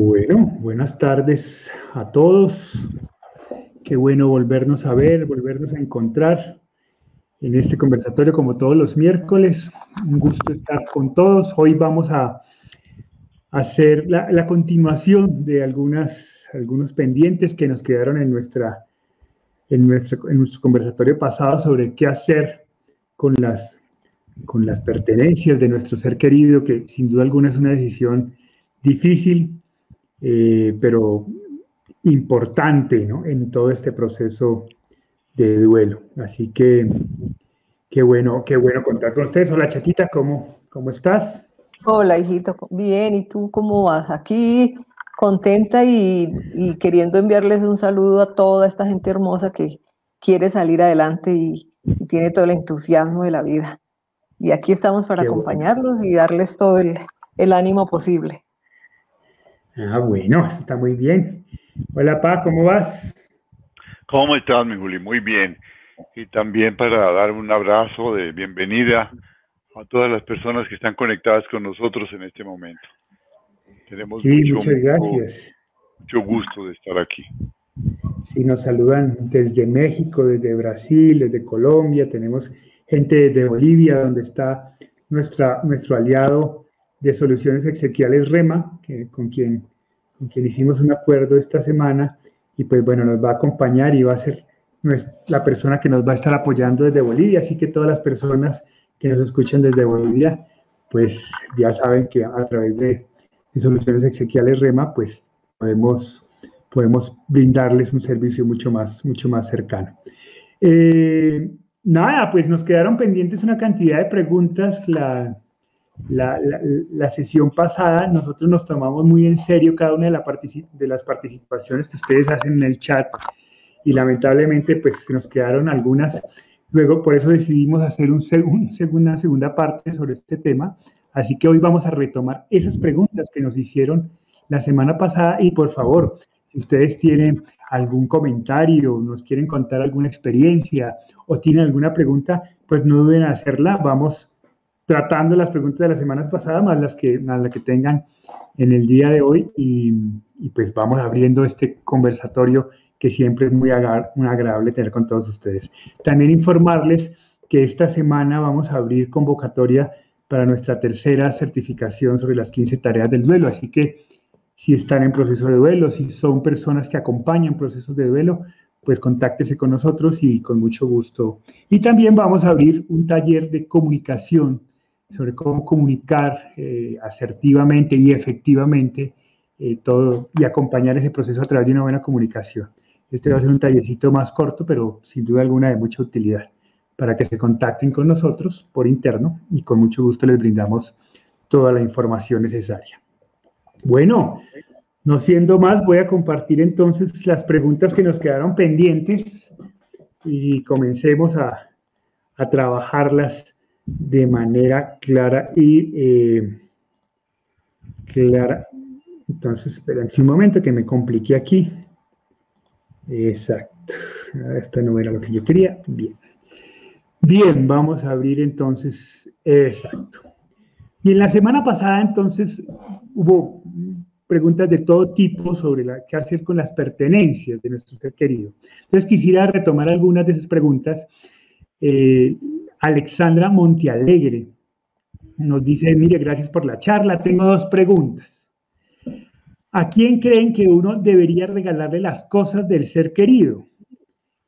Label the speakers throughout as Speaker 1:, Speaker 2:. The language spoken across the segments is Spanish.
Speaker 1: Bueno, buenas tardes a todos. Qué bueno volvernos a ver, volvernos a encontrar en este conversatorio como todos los miércoles. Un gusto estar con todos. Hoy vamos a hacer la, continuación de algunas, algunos pendientes que nos quedaron en, nuestra, en, nuestro, en nuestro conversatorio pasado sobre qué hacer con las, con las pertenencias de nuestro ser querido, que sin duda alguna es una decisión difícil, eh, pero importante ¿no? en todo este proceso de duelo. Así que qué bueno, qué bueno contar con ustedes. Hola Chaquita, ¿cómo, cómo estás?
Speaker 2: Hola hijito, bien, ¿y tú cómo vas? Aquí contenta y, y, queriendo enviarles un saludo a toda esta gente hermosa que quiere salir adelante y, tiene todo el entusiasmo de la vida. Y aquí estamos para acompañarlos y darles todo el, el ánimo posible.
Speaker 1: Ah, bueno, está muy bien. Hola, Pa, ¿cómo vas?
Speaker 3: ¿Cómo estás, mi Juli? Muy bien. Y también para dar un abrazo de bienvenida a todas las personas que están conectadas con nosotros en este momento.
Speaker 1: Tenemos sí, muchas gracias.
Speaker 3: Mucho gusto de estar aquí.
Speaker 1: Sí, nos saludan desde México, desde Brasil, desde Colombia, tenemos gente desde Bolivia, donde está nuestra, nuestro aliado de Soluciones Exequiales REMA, que, con, quien, con quien hicimos un acuerdo esta semana, y pues bueno, nos va a acompañar y va a ser la persona que nos va a estar apoyando desde Bolivia, así que todas las personas que nos escuchan desde Bolivia, pues ya saben que a través de, Soluciones Exequiales REMA, pues podemos, podemos brindarles un servicio mucho más, mucho más cercano. Eh, nada, pues nos quedaron pendientes una cantidad de preguntas. La, la, sesión pasada nosotros nos tomamos muy en serio cada una de, la de, las participaciones que ustedes hacen en el chat y lamentablemente pues nos quedaron algunas. Luego por eso decidimos hacer un una segunda parte sobre este tema. Así que hoy vamos a retomar esas preguntas que nos hicieron la semana pasada y por favor, si ustedes tienen algún comentario, nos quieren contar alguna experiencia o tienen alguna pregunta, pues no duden en hacerla. Vamos tratando las preguntas de las semanas pasadas, más las que, más las que tengan en el día de hoy y, pues vamos abriendo este conversatorio que siempre es muy, agradable tener con todos ustedes. También informarles que esta semana vamos a abrir convocatoria para nuestra tercera certificación sobre las 15 tareas del duelo, así que si están en proceso de duelo, si son personas que acompañan procesos de duelo, pues contáctese con nosotros y con mucho gusto. Y también vamos a abrir un taller de comunicación sobre cómo comunicar eh, asertivamente y efectivamente eh, todo y acompañar ese proceso a través de una buena comunicación. Este va a ser un tallercito más corto, pero sin duda alguna de mucha utilidad para que se contacten con nosotros por interno y con mucho gusto les brindamos toda la información necesaria. Bueno, no siendo más, voy a compartir entonces las preguntas que nos quedaron pendientes y comencemos a, a trabajarlas de manera clara y eh, clara. Entonces, esperen un momento que me compliqué aquí. Exacto. Esto no era lo que yo quería. Bien. Bien, vamos a abrir entonces. Exacto. Y en la semana pasada entonces hubo preguntas de todo tipo sobre la, hacer con las pertenencias de nuestro querido. Entonces quisiera retomar algunas de esas preguntas. Eh, Alexandra Montealegre nos dice, mire, gracias por la charla, tengo dos preguntas. ¿A quién creen que uno debería regalarle las cosas del ser querido?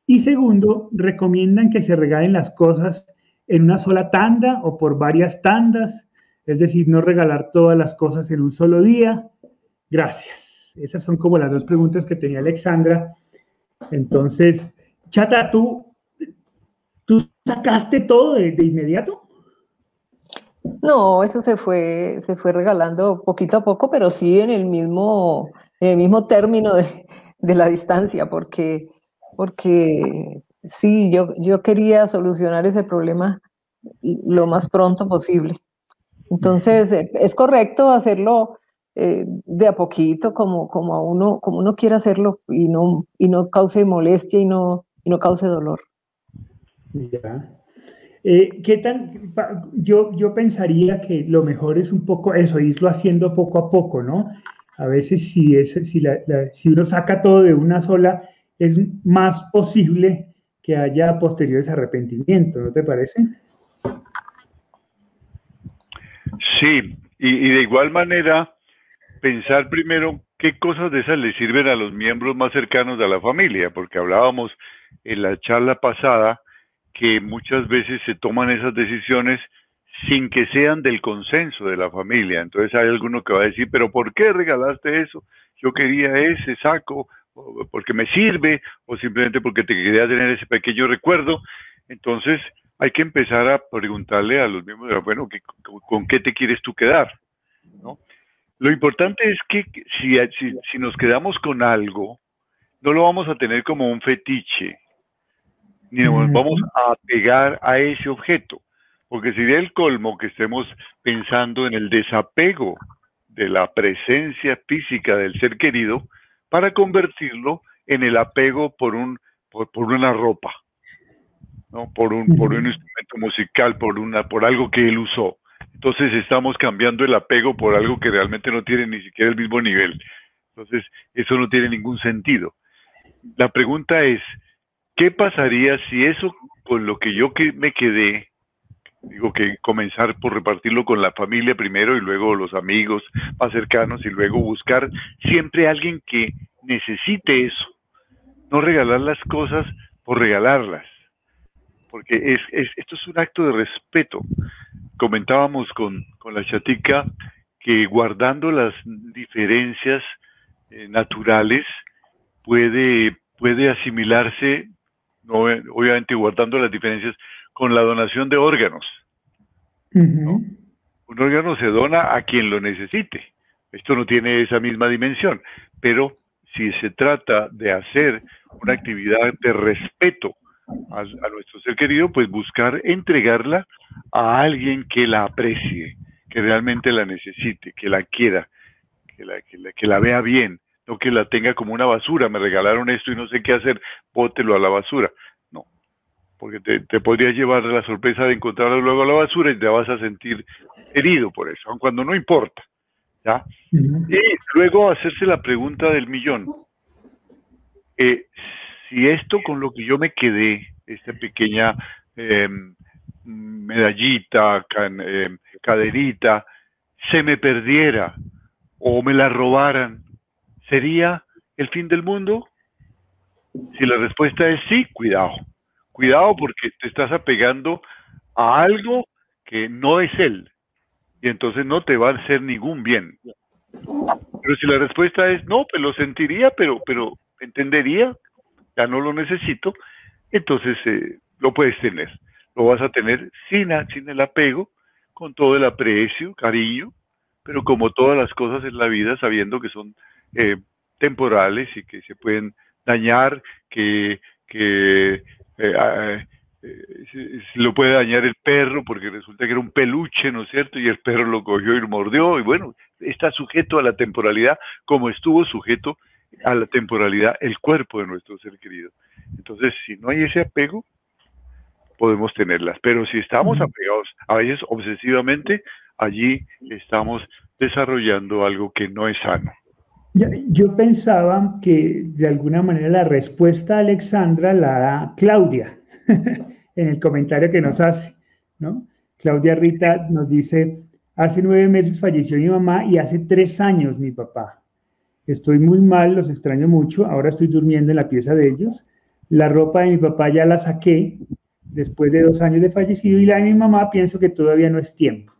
Speaker 1: Y segundo, ¿recomiendan que se regalen las cosas en una sola tanda o por varias tandas? Es decir, no regalar todas las cosas en un solo día. Gracias. Esas son como las dos preguntas que tenía Alexandra. Entonces, Chata, tú ¿Tú sacaste todo de, inmediato?
Speaker 2: No, eso se fue, se fue regalando poquito a poco, pero sí en el mismo, en el mismo término de, la distancia, porque, porque sí, yo, yo quería solucionar ese problema lo más pronto posible. Entonces, eh, es correcto hacerlo eh, de a poquito, como, como, uno, como uno quiere hacerlo y no, y no cause molestia y no, y no cause dolor.
Speaker 1: Ya. Eh, ¿Qué tan? Yo, yo pensaría que lo mejor es un poco eso, irlo haciendo poco a poco, ¿no? a veces si, es, si, si uno saca todo de una sola, es más posible que haya posteriores arrepentimientos, ¿no te parece?
Speaker 3: Sí, y, de igual manera, pensar primero qué cosas de esas le sirven a los miembros más cercanos de la familia, porque hablábamos en la charla pasada que muchas veces se toman esas decisiones sin que sean del consenso de la familia. Entonces hay alguno que va a decir, pero ¿por qué regalaste eso? Yo quería ese saco, porque me sirve, o simplemente porque te quería tener ese pequeño recuerdo. Entonces hay que empezar a preguntarle a los miembros bueno, ¿con qué te quieres tú quedar? ¿No? Lo importante es que si, si, nos quedamos con algo, no lo vamos a tener como un fetiche, ni nos vamos a pegar a ese objeto, porque sería el colmo que estemos pensando en el desapego de la presencia física del ser querido para convertirlo en el apego por, un, por una ropa, ¿no? por, un, por un instrumento musical, por, una, por algo que él usó. Entonces estamos cambiando el apego por algo que realmente no tiene ni siquiera el mismo nivel. Entonces, eso no tiene ningún sentido. La pregunta es, ¿qué pasaría si eso con lo que yo que me quedé, digo que comenzar por repartirlo con la familia primero y luego los amigos más cercanos y luego buscar siempre alguien que necesite eso, no regalar las cosas por regalarlas, porque es, esto es un acto de respeto. Comentábamos con, la chatica que guardando las diferencias eh, naturales puede, puede asimilarse, obviamente guardando las diferencias, con la donación de órganos. Un órgano se dona a quien lo necesite. Esto no tiene esa misma dimensión, pero si se trata de hacer una actividad de respeto a, nuestro ser querido, pues buscar entregarla a alguien que la aprecie, que realmente la necesite, que la quiera, que la, que la, vea bien, no que la tenga como una basura. Me regalaron esto y no sé qué hacer, pótelo a la basura. No, porque te, te podría llevar la sorpresa de encontrarlo luego a la basura y te vas a sentir herido por eso, aun cuando no importa. ¿ya? Y luego hacerse la pregunta del millón. Eh, si esto con lo que yo me quedé, esta pequeña em, medallita, em, caderita, se me perdiera o me la robaran, ¿sería el fin del mundo? Si la respuesta es sí, cuidado. Cuidado porque te estás apegando a algo que no es él y entonces no te va a hacer ningún bien. Pero si la respuesta es no, pues lo sentiría, pero, pero entendería ya no lo necesito, entonces eh, lo puedes tener. Lo vas a tener sin, sin el apego, con todo el aprecio, cariño, pero como todas las cosas en la vida, sabiendo que son eh, temporales y que se pueden dañar, que, que eh, lo puede dañar el perro porque resulta que era un peluche, ¿no es cierto? Y el perro lo cogió y lo mordió y bueno, está sujeto a la temporalidad como estuvo sujeto a la temporalidad el cuerpo de nuestro ser querido. Entonces, si no hay ese apego, podemos tenerlas. Pero si estamos apegados, a veces obsesivamente, allí estamos desarrollando algo que no es sano.
Speaker 1: Yo pensaba que de alguna manera la respuesta a Alexandra la da Claudia en el comentario que nos hace, ¿no? Claudia Rita nos dice, hace nueve meses falleció mi mamá y hace tres años mi papá. Estoy muy mal, los extraño mucho, ahora estoy durmiendo en la pieza de ellos. La ropa de mi papá ya la saqué después de dos años de fallecido y la de mi mamá pienso que todavía no es tiempo.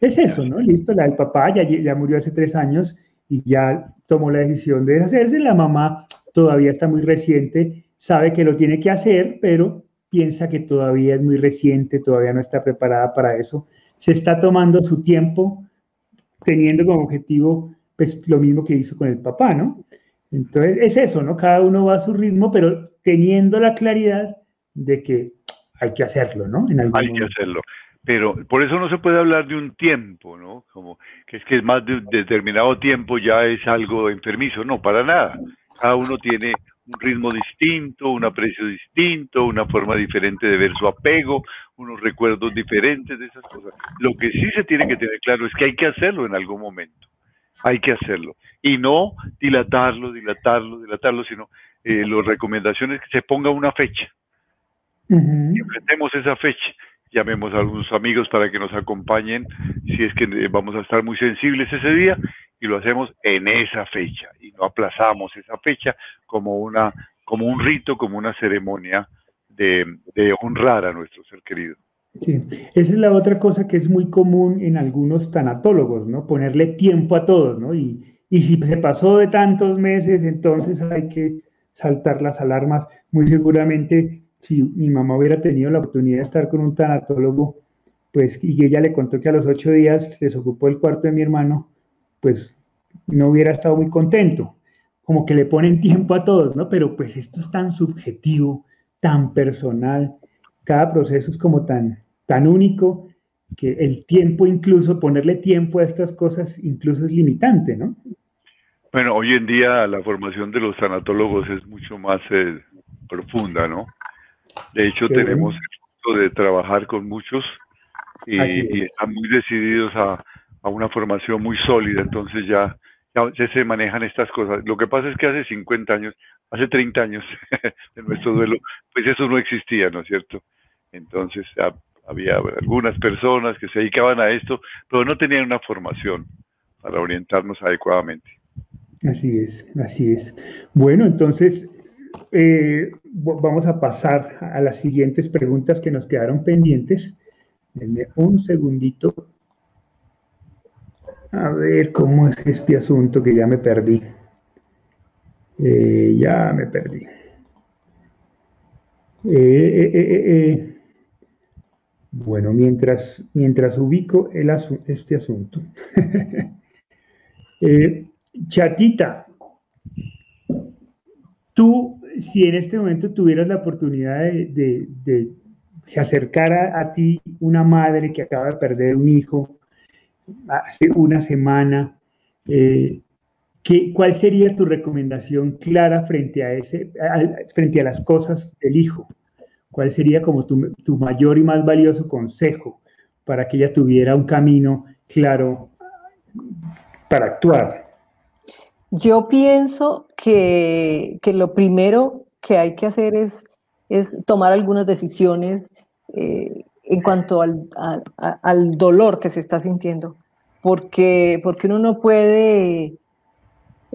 Speaker 1: Es eso, ¿no? Listo, la del papá ya, ya murió hace tres años y ya tomó la decisión de hacerse. La mamá todavía está muy reciente, sabe que lo tiene que hacer, pero piensa que todavía es muy reciente, todavía no está preparada para eso. Se está tomando su tiempo, teniendo como objetivo pues lo mismo que hizo con el papá, ¿no? Entonces es eso, ¿no? Cada uno va a su ritmo, pero teniendo la claridad de que hay que hacerlo, ¿no?
Speaker 3: hay que hacerlo. Pero por eso no se puede hablar de un tiempo, ¿no? Como que es que es más de un determinado tiempo ya es algo enfermizo. No, para nada. Cada uno tiene un ritmo distinto, un aprecio distinto, una forma diferente de ver su apego, unos recuerdos diferentes de esas cosas. Lo que sí se tiene que tener claro es que hay que hacerlo en algún momento hay que hacerlo. Y no dilatarlo, dilatarlo, dilatarlo, sino eh, las recomendaciones que se ponga una fecha. Y enfrentemos esa fecha. Llamemos a algunos amigos para que nos acompañen si es que eh, vamos a estar muy sensibles ese día y lo hacemos en esa fecha y no aplazamos esa fecha como una como un rito, como una ceremonia de, honrar a nuestro ser querido.
Speaker 1: Sí, esa es la otra cosa que es muy común en algunos tanatólogos, ¿no? Ponerle tiempo a todos, ¿no? Y, y si se pasó de tantos meses, entonces hay que saltar las alarmas. Muy seguramente, si mi mamá hubiera tenido la oportunidad de estar con un tanatólogo, pues, y ella le contó que a los ocho días se desocupó el cuarto de mi hermano, pues no hubiera estado muy contento. Como que le ponen tiempo a todos, ¿no? Pero pues esto es tan subjetivo, tan personal, cada proceso es como tan, tan único que el tiempo incluso, ponerle tiempo a estas cosas incluso es limitante, ¿no?
Speaker 3: Bueno, hoy en día la formación de los tanatólogos es mucho más eh, profunda, ¿no? De hecho, tenemos el gusto de trabajar con muchos y, y están muy decididos a, a una formación muy sólida, entonces ya, ya, se manejan estas cosas. Lo que pasa es que hace 50 años, hace 30 años de nuestro duelo, pues eso no existía, ¿no es cierto? Entonces había algunas personas que se dedicaban a esto, pero no tenían una formación para orientarnos adecuadamente.
Speaker 1: Así es, así es. Bueno, entonces eh, vamos a pasar a las siguientes preguntas que nos quedaron pendientes. Denme un segundito a ver cómo es este asunto que ya me perdí. Eh, ya me perdí. Eh, bueno, mientras, mientras ubico el este asunto. Chatita, tú, si en este momento tuvieras la oportunidad de, de se acercara a ti una madre que acaba de perder un hijo, hace una semana. Eh, ¿qué, ¿Cuál sería tu recomendación clara frente a, ese, frente a las cosas del hijo? ¿Cuál sería como tu, tu, mayor y más valioso consejo para que ella tuviera un camino claro para actuar?
Speaker 2: Yo pienso que, que lo primero que hay que hacer es, es tomar algunas decisiones eh, en cuanto al, dolor que se está sintiendo, porque, porque uno no puede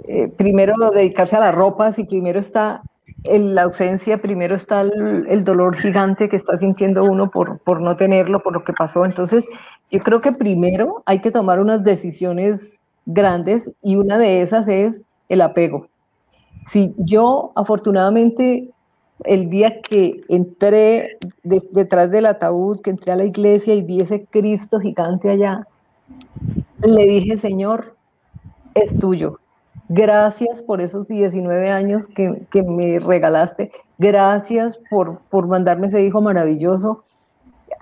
Speaker 2: eh, primero dedicarse a la ropa si primero está en la ausencia, primero está el, dolor gigante que está sintiendo uno por, por no tenerlo, por lo que pasó. Entonces, yo creo que primero hay que tomar unas decisiones grandes y una de esas es el apego. Si yo afortunadamente el día que entré detrás del ataúd, que entré a la iglesia y vi ese Cristo gigante allá, le dije, Señor, es tuyo. Gracias por esos 19 años que, me regalaste. Gracias por, por, mandarme ese hijo maravilloso.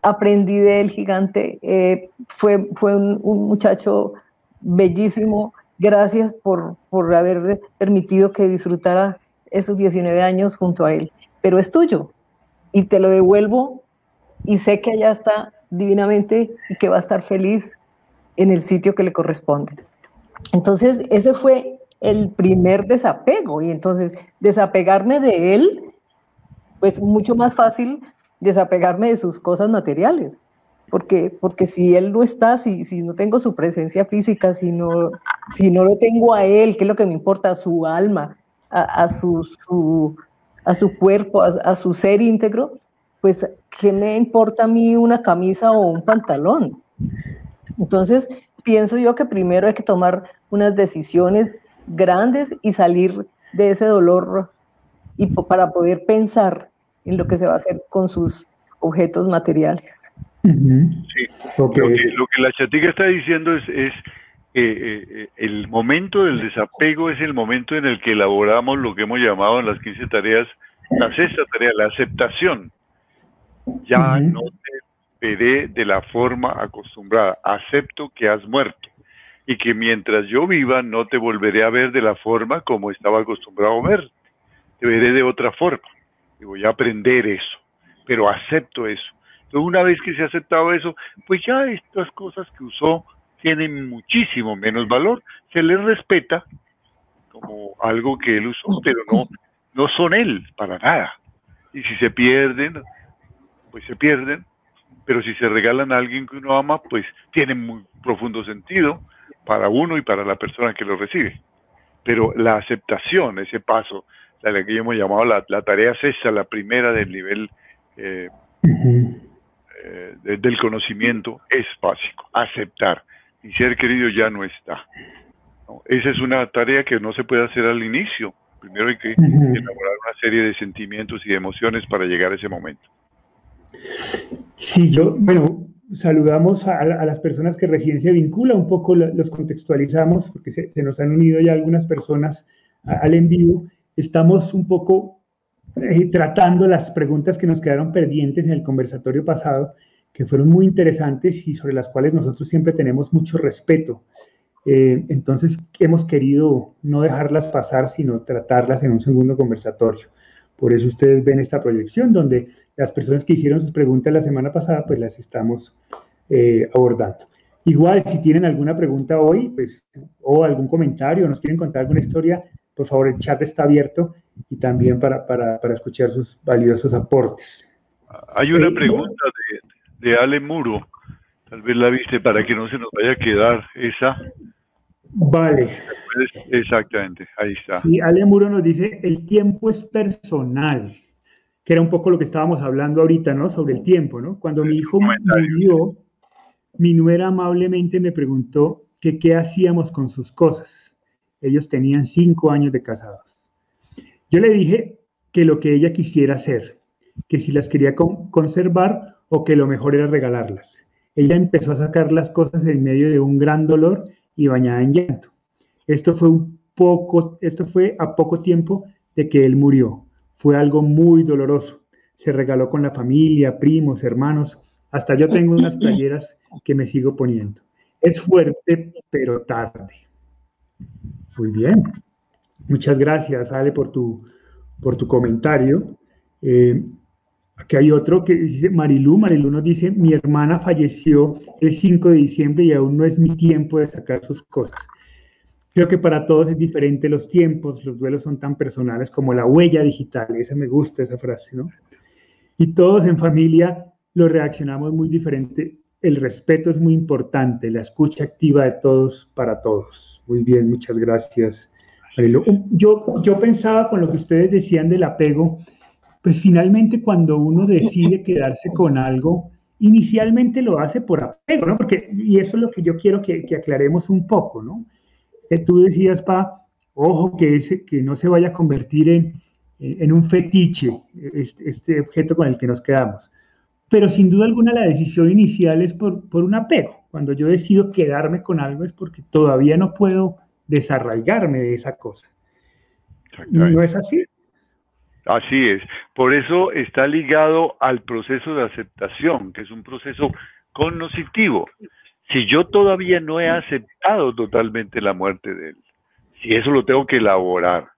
Speaker 2: Aprendí de él gigante. Eh, fue fue un, muchacho bellísimo. Gracias por, por haber permitido que disfrutara esos 19 años junto a él pero es tuyo y te lo devuelvo y sé que allá está divinamente y que va a estar feliz en el sitio que le corresponde. Entonces, ese fue el primer desapego y entonces desapegarme de él, pues mucho más fácil desapegarme de sus cosas materiales, porque, porque si él no está, si, si no tengo su presencia física, si no, si no lo tengo a él, ¿qué es lo que me importa? Su alma, a, su, a su cuerpo, a, su ser íntegro, pues, ¿qué me importa a mí una camisa o un pantalón? Entonces, pienso yo que primero hay que tomar unas decisiones grandes y salir de ese dolor y para poder pensar en lo que se va a hacer con sus objetos materiales.
Speaker 3: Sí, lo, que, la chatica está diciendo es, es eh, eh, el momento del desapego es el momento en el que elaboramos lo que hemos llamado en las 15 tareas, la sexta tarea, la aceptación. Ya no te veré de la forma acostumbrada, acepto que has muerto y que mientras yo viva no te volveré a ver de la forma como estaba acostumbrado a ver, te veré de otra forma y voy a aprender eso, pero acepto eso. Una vez que se ha aceptado eso, pues ya estas cosas que usó tienen muchísimo menos valor. Se les respeta como algo que él usó, pero no, no son él para nada. Y si se pierden, pues se pierden, pero si se regalan a alguien que uno ama, pues tiene muy profundo sentido para uno y para la persona que lo recibe. Pero la aceptación, ese paso, la que hemos llamado la, tarea cesa, la primera del nivel eh, eh, del conocimiento, es básico, aceptar. Mi ser querido ya no está. Esa es una tarea que no se puede hacer al inicio. Primero hay que elaborar una serie de sentimientos y de emociones para llegar a ese momento.
Speaker 1: Sí, yo, bueno, saludamos a, las personas que recién se vinculan, un poco los contextualizamos, porque se, nos han unido ya algunas personas al en vivo. Estamos un poco eh, tratando las preguntas que nos quedaron pendientes en el conversatorio pasado, que fueron muy interesantes y sobre las cuales nosotros siempre tenemos mucho respeto. Eh, entonces hemos querido no dejarlas pasar, sino tratarlas en un segundo conversatorio. Por eso ustedes ven esta proyección donde las personas que hicieron sus preguntas la semana pasada, pues las estamos eh, abordando. Igual, si tienen alguna pregunta hoy, pues, o algún comentario, nos quieren contar alguna historia, por favor, el chat está abierto y también para, para, para escuchar sus valiosos aportes.
Speaker 3: Hay una pregunta de, de Ale Muro, tal vez la viste para que no se nos vaya a quedar esa.
Speaker 1: Vale.
Speaker 3: Exactamente, ahí está.
Speaker 1: Y Ale Muro nos dice, el tiempo es personal, que era un poco lo que estábamos hablando ahorita, ¿no? Sobre el tiempo, ¿no? Cuando mi hijo murió, mi nuera amablemente me preguntó que qué hacíamos con sus cosas. Ellos tenían cinco años de casados. Yo le dije que lo que ella quisiera hacer, que si las quería conservar o que lo mejor era regalarlas. Ella empezó a sacar las cosas en medio de un gran dolor y bañada en llanto. Esto fue un poco, esto fue a poco tiempo de que él murió. Fue algo muy doloroso. Se regaló con la familia, primos, hermanos. Hasta yo tengo unas playeras que me sigo poniendo. Es fuerte, pero tarde. Muy bien. Muchas gracias, Ale, por tu, por tu comentario. Eh, Aquí hay otro que dice Marilú. Marilú nos dice, mi hermana falleció el 5 de diciembre y aún no es mi tiempo de sacar sus cosas. Creo que para todos es diferente los tiempos, los duelos son tan personales como la huella digital, esa me gusta esa frase, ¿no? Y todos en familia lo reaccionamos muy diferente. El respeto es muy importante, la escucha activa de todos para todos. Muy bien, muchas gracias. Yo, yo pensaba con lo que ustedes decían del apego, pues finalmente cuando uno decide quedarse con algo, inicialmente lo hace por apego, ¿no? Porque, y eso es lo que yo quiero que, aclaremos un poco, ¿no? Que tú decías, Pa, ojo, que, ese, que no se vaya a convertir en, en un fetiche este, este, objeto con el que nos quedamos. Pero sin duda alguna la decisión inicial es por, por un apego. Cuando yo decido quedarme con algo es porque todavía no puedo desarraigarme de esa cosa. ¿No es así?
Speaker 3: Así es. Por eso está ligado al proceso de aceptación, que es un proceso cognoscitivo. Si yo todavía no he aceptado totalmente la muerte de él, si eso lo tengo que elaborar,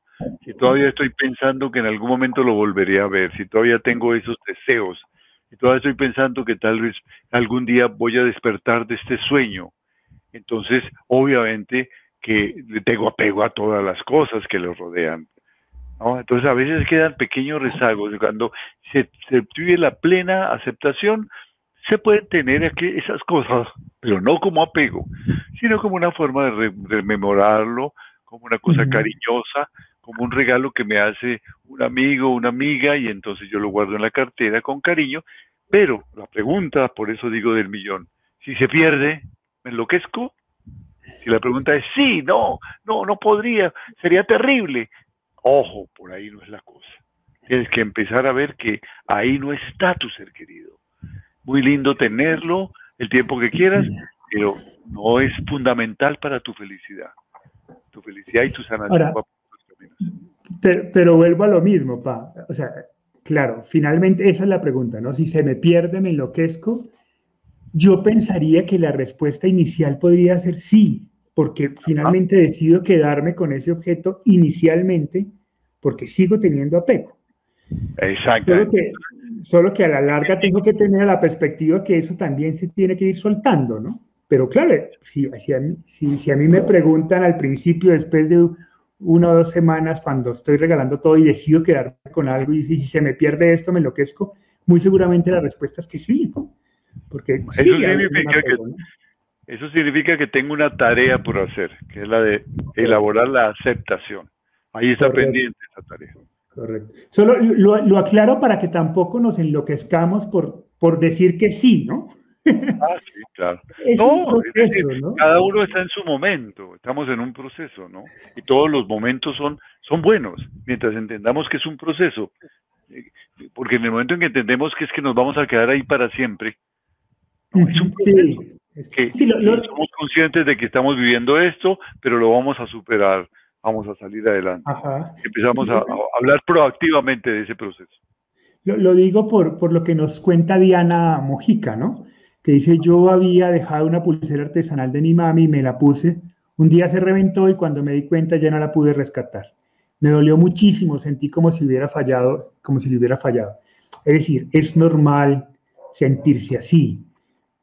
Speaker 3: si todavía estoy pensando que en algún momento lo volveré a ver, si todavía tengo esos deseos, si todavía estoy pensando que tal vez algún día voy a despertar de este sueño, entonces obviamente que le tengo apego a todas las cosas que lo rodean. Entonces a veces quedan pequeños rezagos. Cuando se, se vive la plena aceptación, se pueden tener esas cosas, pero no como apego, sino como una forma de rememorarlo, como una cosa cariñosa, como un regalo que me hace un amigo, una amiga, y entonces yo lo guardo en la cartera con cariño. Pero la pregunta, por eso digo del millón, si se pierde, ¿me enloquezco? Si la pregunta es sí, no, no, no podría, sería terrible. Ojo, por ahí no es la cosa. Tienes que empezar a ver que ahí no está tu ser querido. Muy lindo tenerlo el tiempo que quieras, pero no es fundamental para tu felicidad. Tu felicidad y tu sanación.
Speaker 1: pero, pero, vuelvo a lo mismo, pa. O sea, claro, finalmente esa es la pregunta, ¿no? Si se me pierde, me enloquezco. Yo pensaría que la respuesta inicial podría ser sí, porque finalmente decido quedarme con ese objeto inicialmente porque sigo teniendo apego.
Speaker 3: Exacto.
Speaker 1: Solo que, a la larga tengo que tener la perspectiva que eso también se tiene que ir soltando, ¿no? Pero claro, si, si, a mí, si, a mí me preguntan al principio, después de una o dos semanas, cuando estoy regalando todo y decido quedarme con algo y si, se me pierde esto, me enloquezco, muy seguramente la respuesta es que sí. Porque
Speaker 3: eso, significa que, eso significa que tengo una tarea por hacer, que es la de elaborar la aceptación. Ahí está pendiente esa tarea.
Speaker 1: Correcto. Solo lo, lo, aclaro para que tampoco nos enloquezcamos por, por decir que sí, ¿no?
Speaker 3: Ah, sí, claro. no, cada uno está en su momento, estamos en un proceso, ¿no? Y todos los momentos son, son buenos, mientras entendamos que es un proceso. Porque en el momento en que entendemos que es que nos vamos a quedar ahí para siempre, es un proceso. Que somos conscientes de que estamos viviendo esto, pero lo vamos a superar, vamos a salir adelante. Empezamos a, hablar proactivamente de ese proceso.
Speaker 1: Lo, lo digo por, por, lo que nos cuenta Diana Mojica, ¿no? que dice, yo había dejado una pulsera artesanal de mi mami y me la puse. Un día se reventó y cuando me di cuenta ya no la pude rescatar. Me dolió muchísimo, sentí como si hubiera fallado, como si le hubiera fallado. Es decir, es normal sentirse así.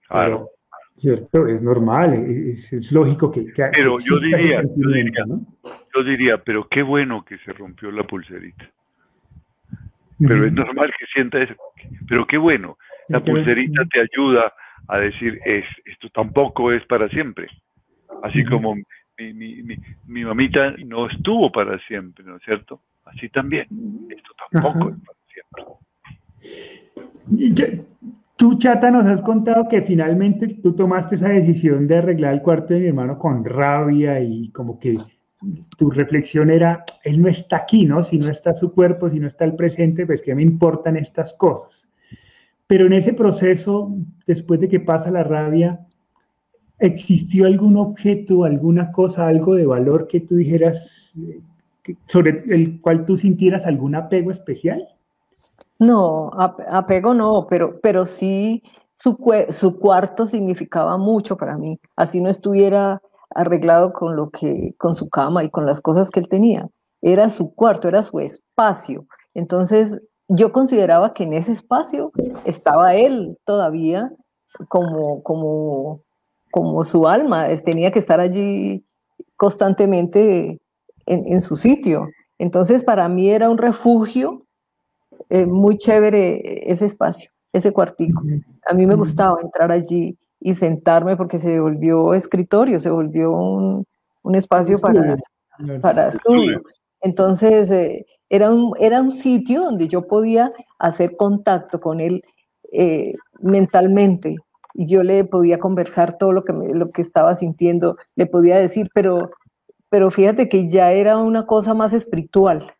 Speaker 3: Claro.
Speaker 1: ¿Cierto? Es normal, es, lógico que... que
Speaker 3: pero yo diría, yo diría, yo diría, pero qué bueno que se rompió la pulserita. Pero es normal que sienta eso. Pero qué bueno, la pulserita te ayuda a decir, es, esto tampoco es para siempre. Así como mi, mi, mi, mamita no estuvo para siempre, ¿no es cierto? Así también, esto tampoco es para
Speaker 1: siempre. Tú, Chata, nos has contado que finalmente tú tomaste esa decisión de arreglar el cuarto de mi hermano con rabia y como que tu reflexión era, él no está aquí, ¿no? Si no está su cuerpo, si no está el presente, pues qué me importan estas cosas. Pero en ese proceso, después de que pasa la rabia, ¿existió algún objeto, alguna cosa, algo de valor que tú dijeras, sobre el cual tú sintieras algún apego especial?
Speaker 2: No, apego no, pero, pero sí su, su cuarto significaba mucho para mí. Así no estuviera arreglado con lo que, con su cama y con las cosas que él tenía. Era su cuarto, era su espacio. Entonces, yo consideraba que en ese espacio estaba él todavía como, como, como su alma, tenía que estar allí constantemente en, su sitio. Entonces, para mí era un refugio eh, muy chévere ese espacio, ese cuartico. A mí me gustaba entrar allí y sentarme porque se volvió escritorio, se volvió un, espacio para, para estudio. Entonces, eh, era, un, era un sitio donde yo podía hacer contacto con él eh, mentalmente y yo le podía conversar todo lo que, lo que estaba sintiendo, le podía decir, pero, pero fíjate que ya era una cosa más espiritual.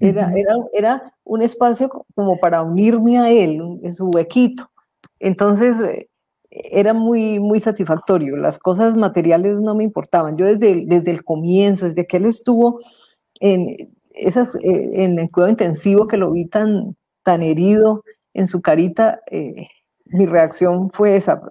Speaker 2: Era, era, era un espacio como para unirme a él, en su huequito. Entonces, eh, era muy, muy satisfactorio. Las cosas materiales no me importaban. Yo desde, desde el comienzo, desde que él estuvo en, esas, eh, en el cuidado intensivo que lo vi tan, tan herido en su carita, eh, mi reacción fue esa,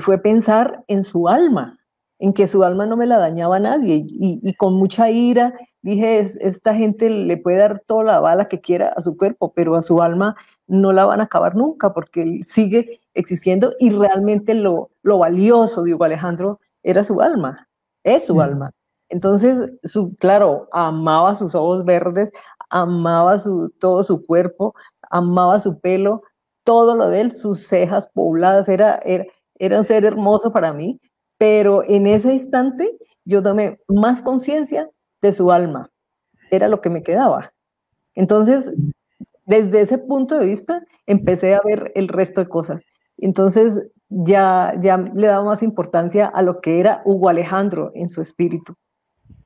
Speaker 2: fue pensar en su alma, en que su alma no me la dañaba a nadie y, con mucha ira dije, esta gente le puede dar toda la bala que quiera a su cuerpo, pero a su alma no la van a acabar nunca porque sigue existiendo y realmente lo, lo valioso, digo Alejandro, era su alma, es su alma. Entonces, su, claro, amaba sus ojos verdes, amaba su, todo su cuerpo, amaba su pelo, todo lo de él, sus cejas pobladas, era, era, un ser hermoso para mí, pero en ese instante yo tomé más conciencia de su alma, era lo que me quedaba. Entonces, desde ese punto de vista, empecé a ver el resto de cosas. Entonces, ya, ya le daba más importancia a lo que era Hugo Alejandro en su espíritu.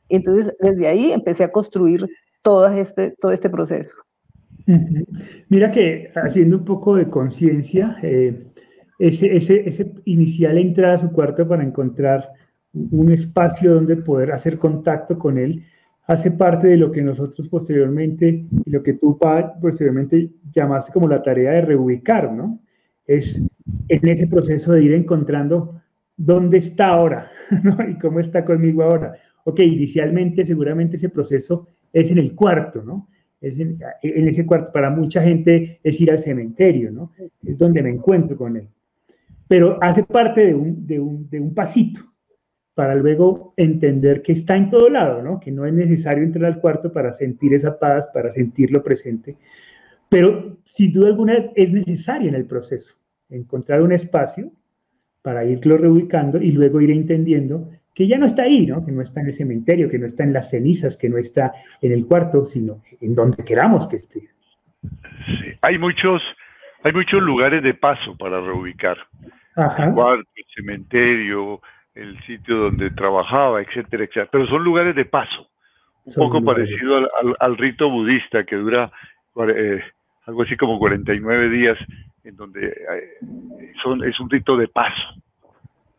Speaker 2: Entonces, desde ahí empecé a construir todo este, todo este proceso.
Speaker 1: Mira que haciendo un poco de conciencia, eh, ese, ese, ese, inicial entrada a su cuarto para encontrar un espacio donde poder hacer contacto con él, hace parte de lo que nosotros posteriormente, y lo que tú posteriormente llamaste como la tarea de reubicar, ¿no? Es en ese proceso de ir encontrando dónde está ahora. Y cómo está conmigo ahora ok, inicialmente seguramente ese proceso es en el cuarto, ¿no? Es en, ese cuarto, para mucha gente es ir al cementerio, ¿no? Es donde me encuentro con él. pero hace parte de un, de un, de un pasito para luego entender que está en todo lado, ¿no? que no es necesario entrar al cuarto para sentir esa paz, para sentirlo presente, pero sin duda alguna es necesario en el proceso encontrar un espacio para irlo reubicando y luego ir entendiendo que ya no está ahí, ¿no? que no está en el cementerio, que no está en las cenizas, que no está en el cuarto, sino en donde queramos que esté.
Speaker 3: Sí. Hay muchos, hay muchos lugares de paso para reubicar. El cuarto, el cementerio, el sitio donde trabajaba, etcétera, etcétera. Pero son lugares de paso, un poco parecido al, rito budista que dura eh, algo así como 49 días, en donde eh, son, es un rito de paso.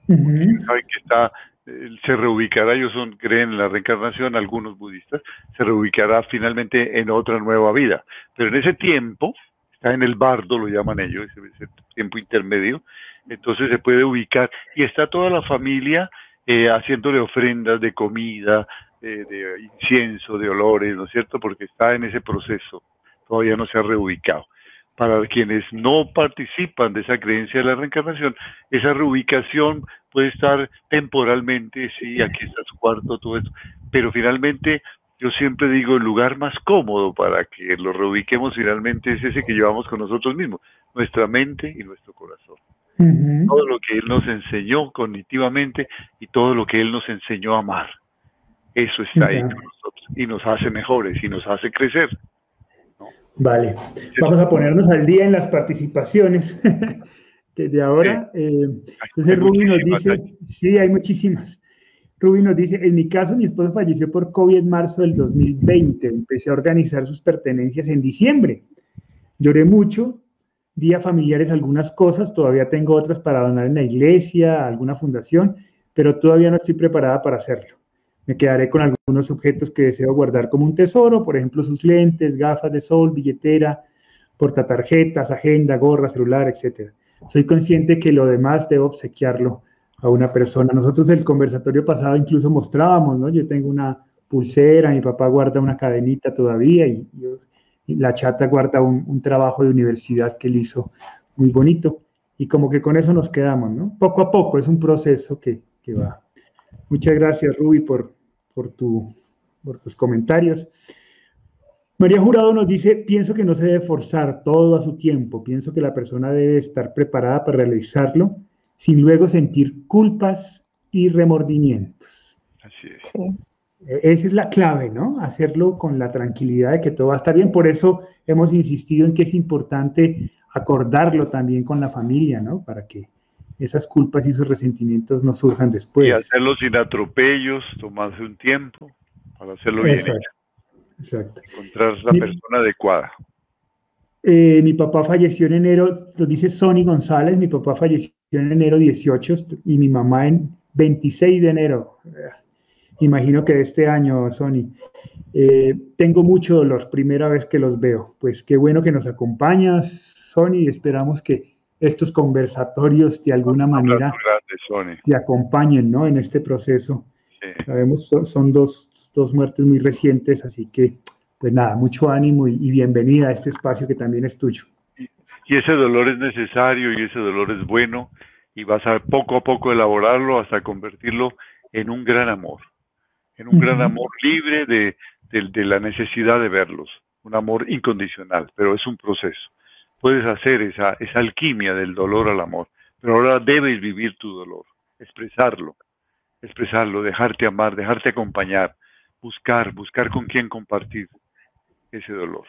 Speaker 3: Saben que está, eh, se reubicará, ellos son, creen en la reencarnación, algunos budistas, se reubicará finalmente en otra nueva vida. Pero en ese tiempo, en el bardo, lo llaman ellos, ese tiempo intermedio, entonces se puede ubicar y está toda la familia eh, haciéndole ofrendas de comida, eh, de incienso, de olores, ¿no es cierto? Porque está en ese proceso, todavía no se ha reubicado. Para quienes no participan de esa creencia de la reencarnación, esa reubicación puede estar temporalmente, sí, aquí está su cuarto, todo esto, pero finalmente yo siempre digo el lugar más cómodo para que lo reubiquemos finalmente es ese que llevamos con nosotros mismos, nuestra mente y nuestro corazón todo lo que Él nos enseñó cognitivamente y todo lo que Él nos enseñó a amar. Eso está ahí con nosotros y nos hace mejores y nos hace crecer.
Speaker 1: Vale, vamos a ponernos al día en las participaciones desde ahora. Eh, entonces nos dice, sí, hay muchísimas. Ruby nos dice, en mi caso mi esposo falleció por COVID en marzo del 2020, empecé a organizar sus pertenencias en diciembre. Lloré mucho, día familiares algunas cosas, todavía tengo otras para donar en la iglesia, alguna fundación, pero todavía no estoy preparada para hacerlo. Me quedaré con algunos objetos que deseo guardar como un tesoro, por ejemplo, sus lentes, gafas de sol, billetera, portatarjetas, agenda, gorra, celular, etc. Soy consciente que lo demás debo obsequiarlo a una persona. Nosotros el conversatorio pasado incluso mostrábamos, ¿no? Yo tengo una pulsera, mi papá guarda una cadenita todavía y yo la chata guarda un, trabajo de universidad que él hizo muy bonito. Y como que con eso nos quedamos, ¿no? Poco a poco, es un proceso que, va. Muchas gracias, Ruby, por, por, tu, por tus comentarios. María Jurado nos dice, pienso que no se debe forzar todo a su tiempo, pienso que la persona debe estar preparada para realizarlo sin luego sentir culpas y remordimientos.
Speaker 3: Así es.
Speaker 1: E-, esa es la clave, ¿no? Hacerlo con la tranquilidad de que todo va a estar bien. Por eso hemos insistido en que es importante acordarlo también con la familia, ¿no? Para que esas culpas y esos resentimientos no surjan después.
Speaker 3: Y hacerlo sin atropellos, tomarse un tiempo para hacerlo bien.
Speaker 1: Exacto.
Speaker 3: Encontrar la persona adecuada.
Speaker 1: Eh, mi papá falleció en enero, lo dice Sonny González, mi papá falleció en enero 18 y mi mamá en 26 de enero imagino que este año, Sony. Eh, tengo mucho dolor, primera vez que los veo. Pues qué bueno que nos acompañas, Sony. Esperamos que estos conversatorios de alguna manera te acompañen ¿no? en este proceso. Sabemos, son, son dos, dos, muertes muy recientes, así que, pues nada, mucho ánimo y, bienvenida a este espacio que también es tuyo.
Speaker 3: Y ese dolor es necesario y ese dolor es bueno y vas a poco a poco elaborarlo hasta convertirlo en un gran amor en un gran amor libre de, la necesidad de verlos, un amor incondicional, pero es un proceso. Puedes hacer esa, esa alquimia del dolor al amor, pero ahora debes vivir tu dolor, expresarlo, expresarlo, dejarte amar, dejarte acompañar, buscar, buscar con quién compartir ese dolor.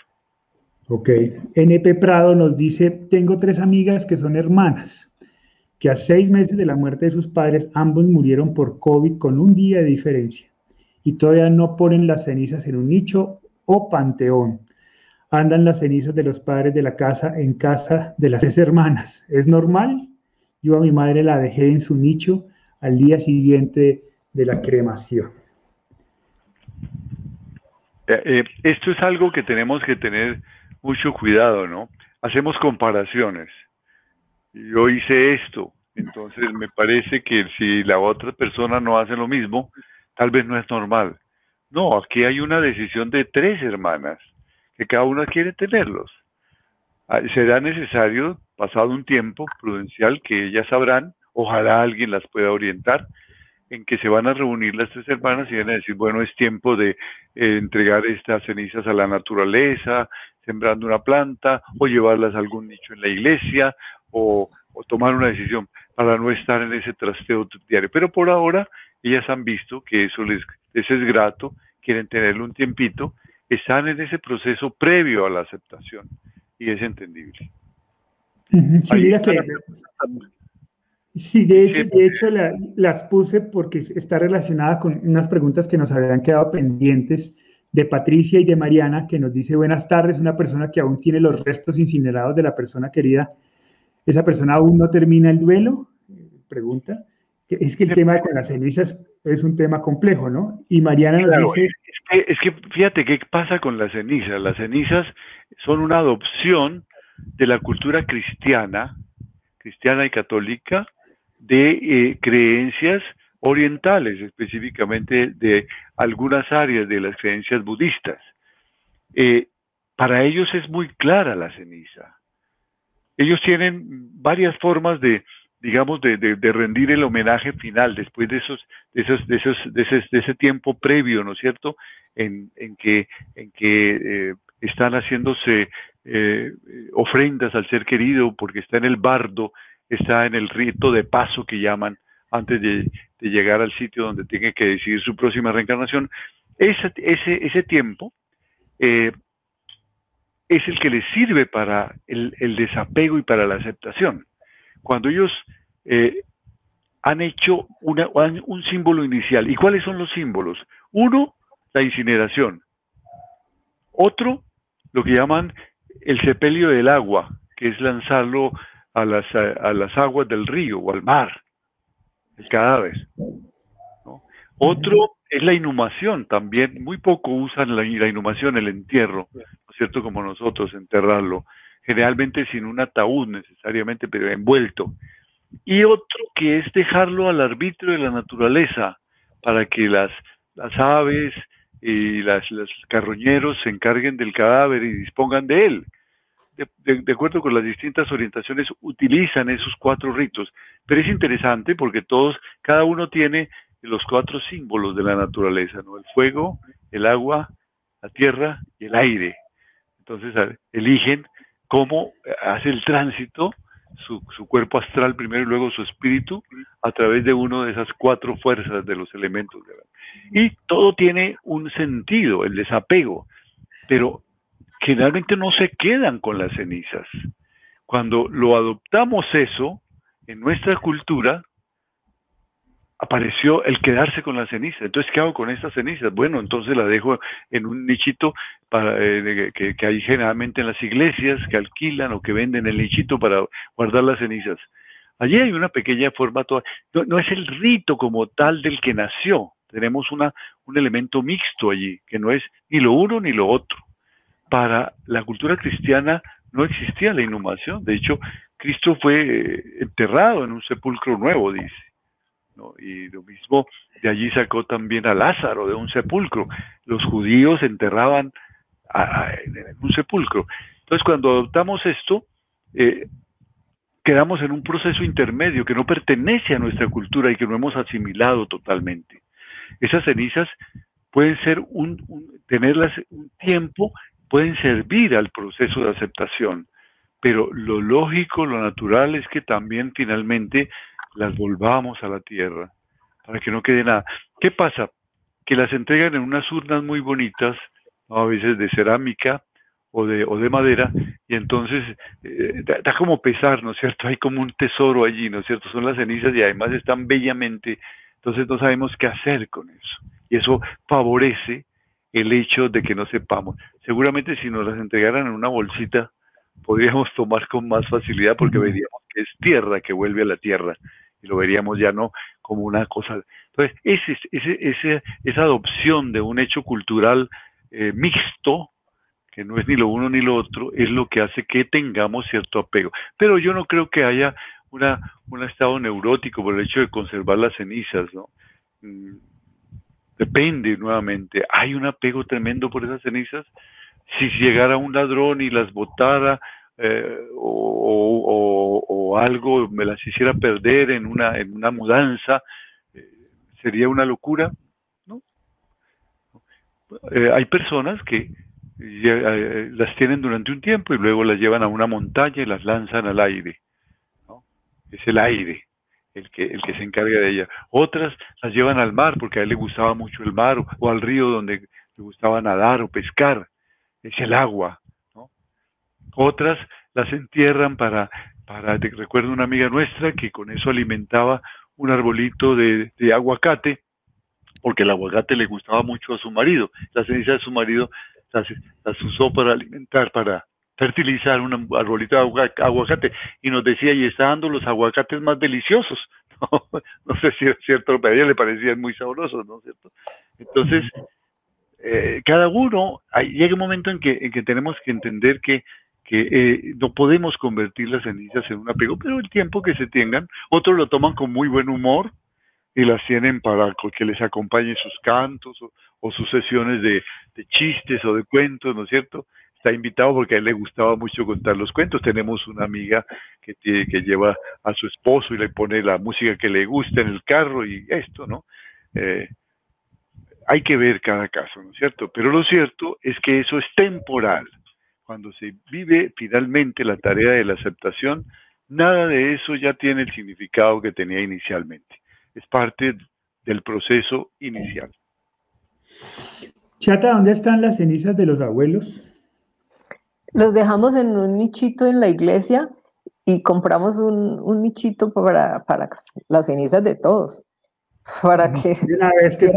Speaker 1: Ok. NP Prado nos dice, tengo tres amigas que son hermanas, que a seis meses de la muerte de sus padres ambos murieron por COVID con un día de diferencia y todavía no ponen las cenizas en un nicho o panteón. Andan las cenizas de los padres de la casa en casa de las tres hermanas. ¿Es normal? Yo a mi madre la dejé en su nicho al día siguiente de la cremación.
Speaker 3: Eh, eh, esto es algo que tenemos que tener mucho cuidado, ¿no? Hacemos comparaciones. Yo hice esto, entonces me parece que si la otra persona no hace lo mismo, tal vez no es normal. No, aquí hay una decisión de tres hermanas, que cada una quiere tenerlos. Ah, será necesario pasado un tiempo prudencial que ellas sabrán, ojalá alguien las pueda orientar, en que se van a reunir las tres hermanas y van a decir, bueno, es tiempo de eh, entregar estas cenizas a la naturaleza, sembrando una planta, o llevarlas a algún nicho en la iglesia, o, tomar una decisión para no estar en ese trasteo diario. Pero por ahora, ellas han visto que eso les, es grato, quieren tenerlo un tiempito, están en ese proceso previo a la aceptación, y es entendible.
Speaker 1: Sí, Sí, de hecho, de hecho las puse porque está relacionada con unas preguntas que nos habían quedado pendientes de Patricia y de Mariana, que nos dice, buenas tardes, una persona que aún tiene los restos incinerados de la persona querida, ¿esa persona aún no termina el duelo? Pregunta. Es que el tema con las cenizas es un tema complejo, ¿no? Y Mariana nos dice...
Speaker 3: Es que, fíjate qué pasa con las cenizas. Las cenizas son una adopción de la cultura cristiana, cristiana y católica, de eh, creencias orientales, específicamente de algunas áreas de las creencias budistas. Eh, para ellos es muy clara la ceniza. Ellos tienen varias formas de, digamos, de, rendir el homenaje final después de esos, de esos, de esos, de ese, de ese tiempo previo, ¿no es cierto? En, en que, en que eh, están haciéndose ofrendas al ser querido porque está en el bardo está en el rito de paso que llaman antes de, llegar al sitio donde tiene que decidir su próxima reencarnación. Ese, ese, ese tiempo eh, es el que les sirve para el, desapego y para la aceptación. Cuando ellos eh, han hecho una, un símbolo inicial. ¿Y cuáles son los símbolos? Uno, la incineración. Otro, lo que llaman el sepelio del agua, que es lanzarlo a las, a, las aguas del río o al mar, el cadáver. Otro es la inhumación, también muy poco usan la, la inhumación, el entierro, ¿no es cierto? Como nosotros, enterrarlo, generalmente sin un ataúd necesariamente, pero envuelto. Y otro que es dejarlo al arbitrio de la naturaleza, para que las, las aves y las, los carroñeros se encarguen del cadáver y dispongan de él de, acuerdo con las distintas orientaciones, utilizan esos cuatro ritos. Pero es interesante porque todos, cada uno tiene los cuatro símbolos de la naturaleza, ¿no? El fuego, el agua, la tierra y el aire. Entonces eligen cómo hace el tránsito su, su, cuerpo astral primero y luego su espíritu a través de uno de esas cuatro fuerzas de los elementos. Y todo tiene un sentido, el desapego, pero generalmente no se quedan con las cenizas. Cuando lo adoptamos eso en nuestra cultura, apareció el quedarse con las cenizas. Entonces, ¿qué hago con estas cenizas? Bueno, entonces la dejo en un nichito para, eh, que, hay generalmente en las iglesias que alquilan o que venden el nichito para guardar las cenizas. Allí hay una pequeña forma, no, no, es el rito como tal del que nació. Tenemos un elemento mixto allí, que no es ni lo uno ni lo otro para la cultura cristiana no existía la inhumación. De hecho, Cristo fue eh, enterrado en un sepulcro nuevo, dice. Y lo mismo, de allí sacó también a Lázaro de un sepulcro. Los judíos enterraban en un sepulcro. Entonces, cuando adoptamos esto, eh, quedamos en un proceso intermedio que no pertenece a nuestra cultura y que no hemos asimilado totalmente. Esas cenizas pueden ser un tenerlas un tiempo pueden servir al proceso de aceptación, pero lo lógico, lo natural es que también finalmente las volvamos a la tierra, para que no quede nada. ¿Qué pasa? Que las entregan en unas urnas muy bonitas, a veces de cerámica o de, o de madera, y entonces eh, da, como pesar, ¿no es cierto? Hay como un tesoro allí, ¿no es cierto? Son las cenizas y además están bellamente, entonces no sabemos qué hacer con eso. Y eso favorece el hecho de que no sepamos. Seguramente si nos las entregaran en una bolsita, podríamos tomar con más facilidad porque veríamos que es tierra que vuelve a la tierra y lo veríamos ya no como una cosa. Entonces, ese, ese, esa adopción de un hecho cultural eh, mixto, que no es ni lo uno ni lo otro, es lo que hace que tengamos cierto apego. Pero yo no creo que haya una, un estado neurótico por el hecho de conservar las cenizas, ¿no? Depende nuevamente. ¿Hay un apego tremendo por esas cenizas? Si llegara un ladrón y las botara eh, o, algo me las hiciera perder en una, en una mudanza, eh, sería una locura. ¿no? hay personas que las tienen durante un tiempo y luego las llevan a una montaña y las lanzan al aire. ¿no? Es el aire el que, el que se encarga de ella. Otras las llevan al mar porque a él le gustaba mucho el mar o, al río donde le gustaba nadar o pescar. Es el agua. ¿no? Otras las entierran para, para, recuerdo una amiga nuestra que con eso alimentaba un arbolito de, aguacate, porque el aguacate le gustaba mucho a su marido. La ceniza de su marido las, las usó para alimentar, para, fertilizar un arbolito de aguacate y nos decía, y está dando los aguacates más deliciosos. No, sé si es cierto, pero a ella le parecían muy sabrosos, ¿no es cierto? Entonces, eh, cada uno, llega un momento en que, en que tenemos que entender que, que eh, no podemos convertir las cenizas en un apego, pero el tiempo que se tengan, otros lo toman con muy buen humor y las tienen para que les acompañen sus cantos o, o sus sesiones de, de, chistes o de cuentos, ¿no es cierto? Está invitado porque a él le gustaba mucho contar los cuentos. Tenemos una amiga que, que lleva a su esposo y le pone la música que le gusta en el carro y esto, ¿no? Eh, hay que ver cada caso, ¿no es cierto? Pero lo cierto es que eso es temporal. Cuando se vive finalmente la tarea de la aceptación, nada de eso ya tiene el significado que tenía inicialmente. Es parte del proceso inicial.
Speaker 1: Chata, ¿dónde están las cenizas de los abuelos?
Speaker 2: Los dejamos en un nichito en la iglesia y compramos un, nichito para, para las cenizas de todos. Para que, una vez que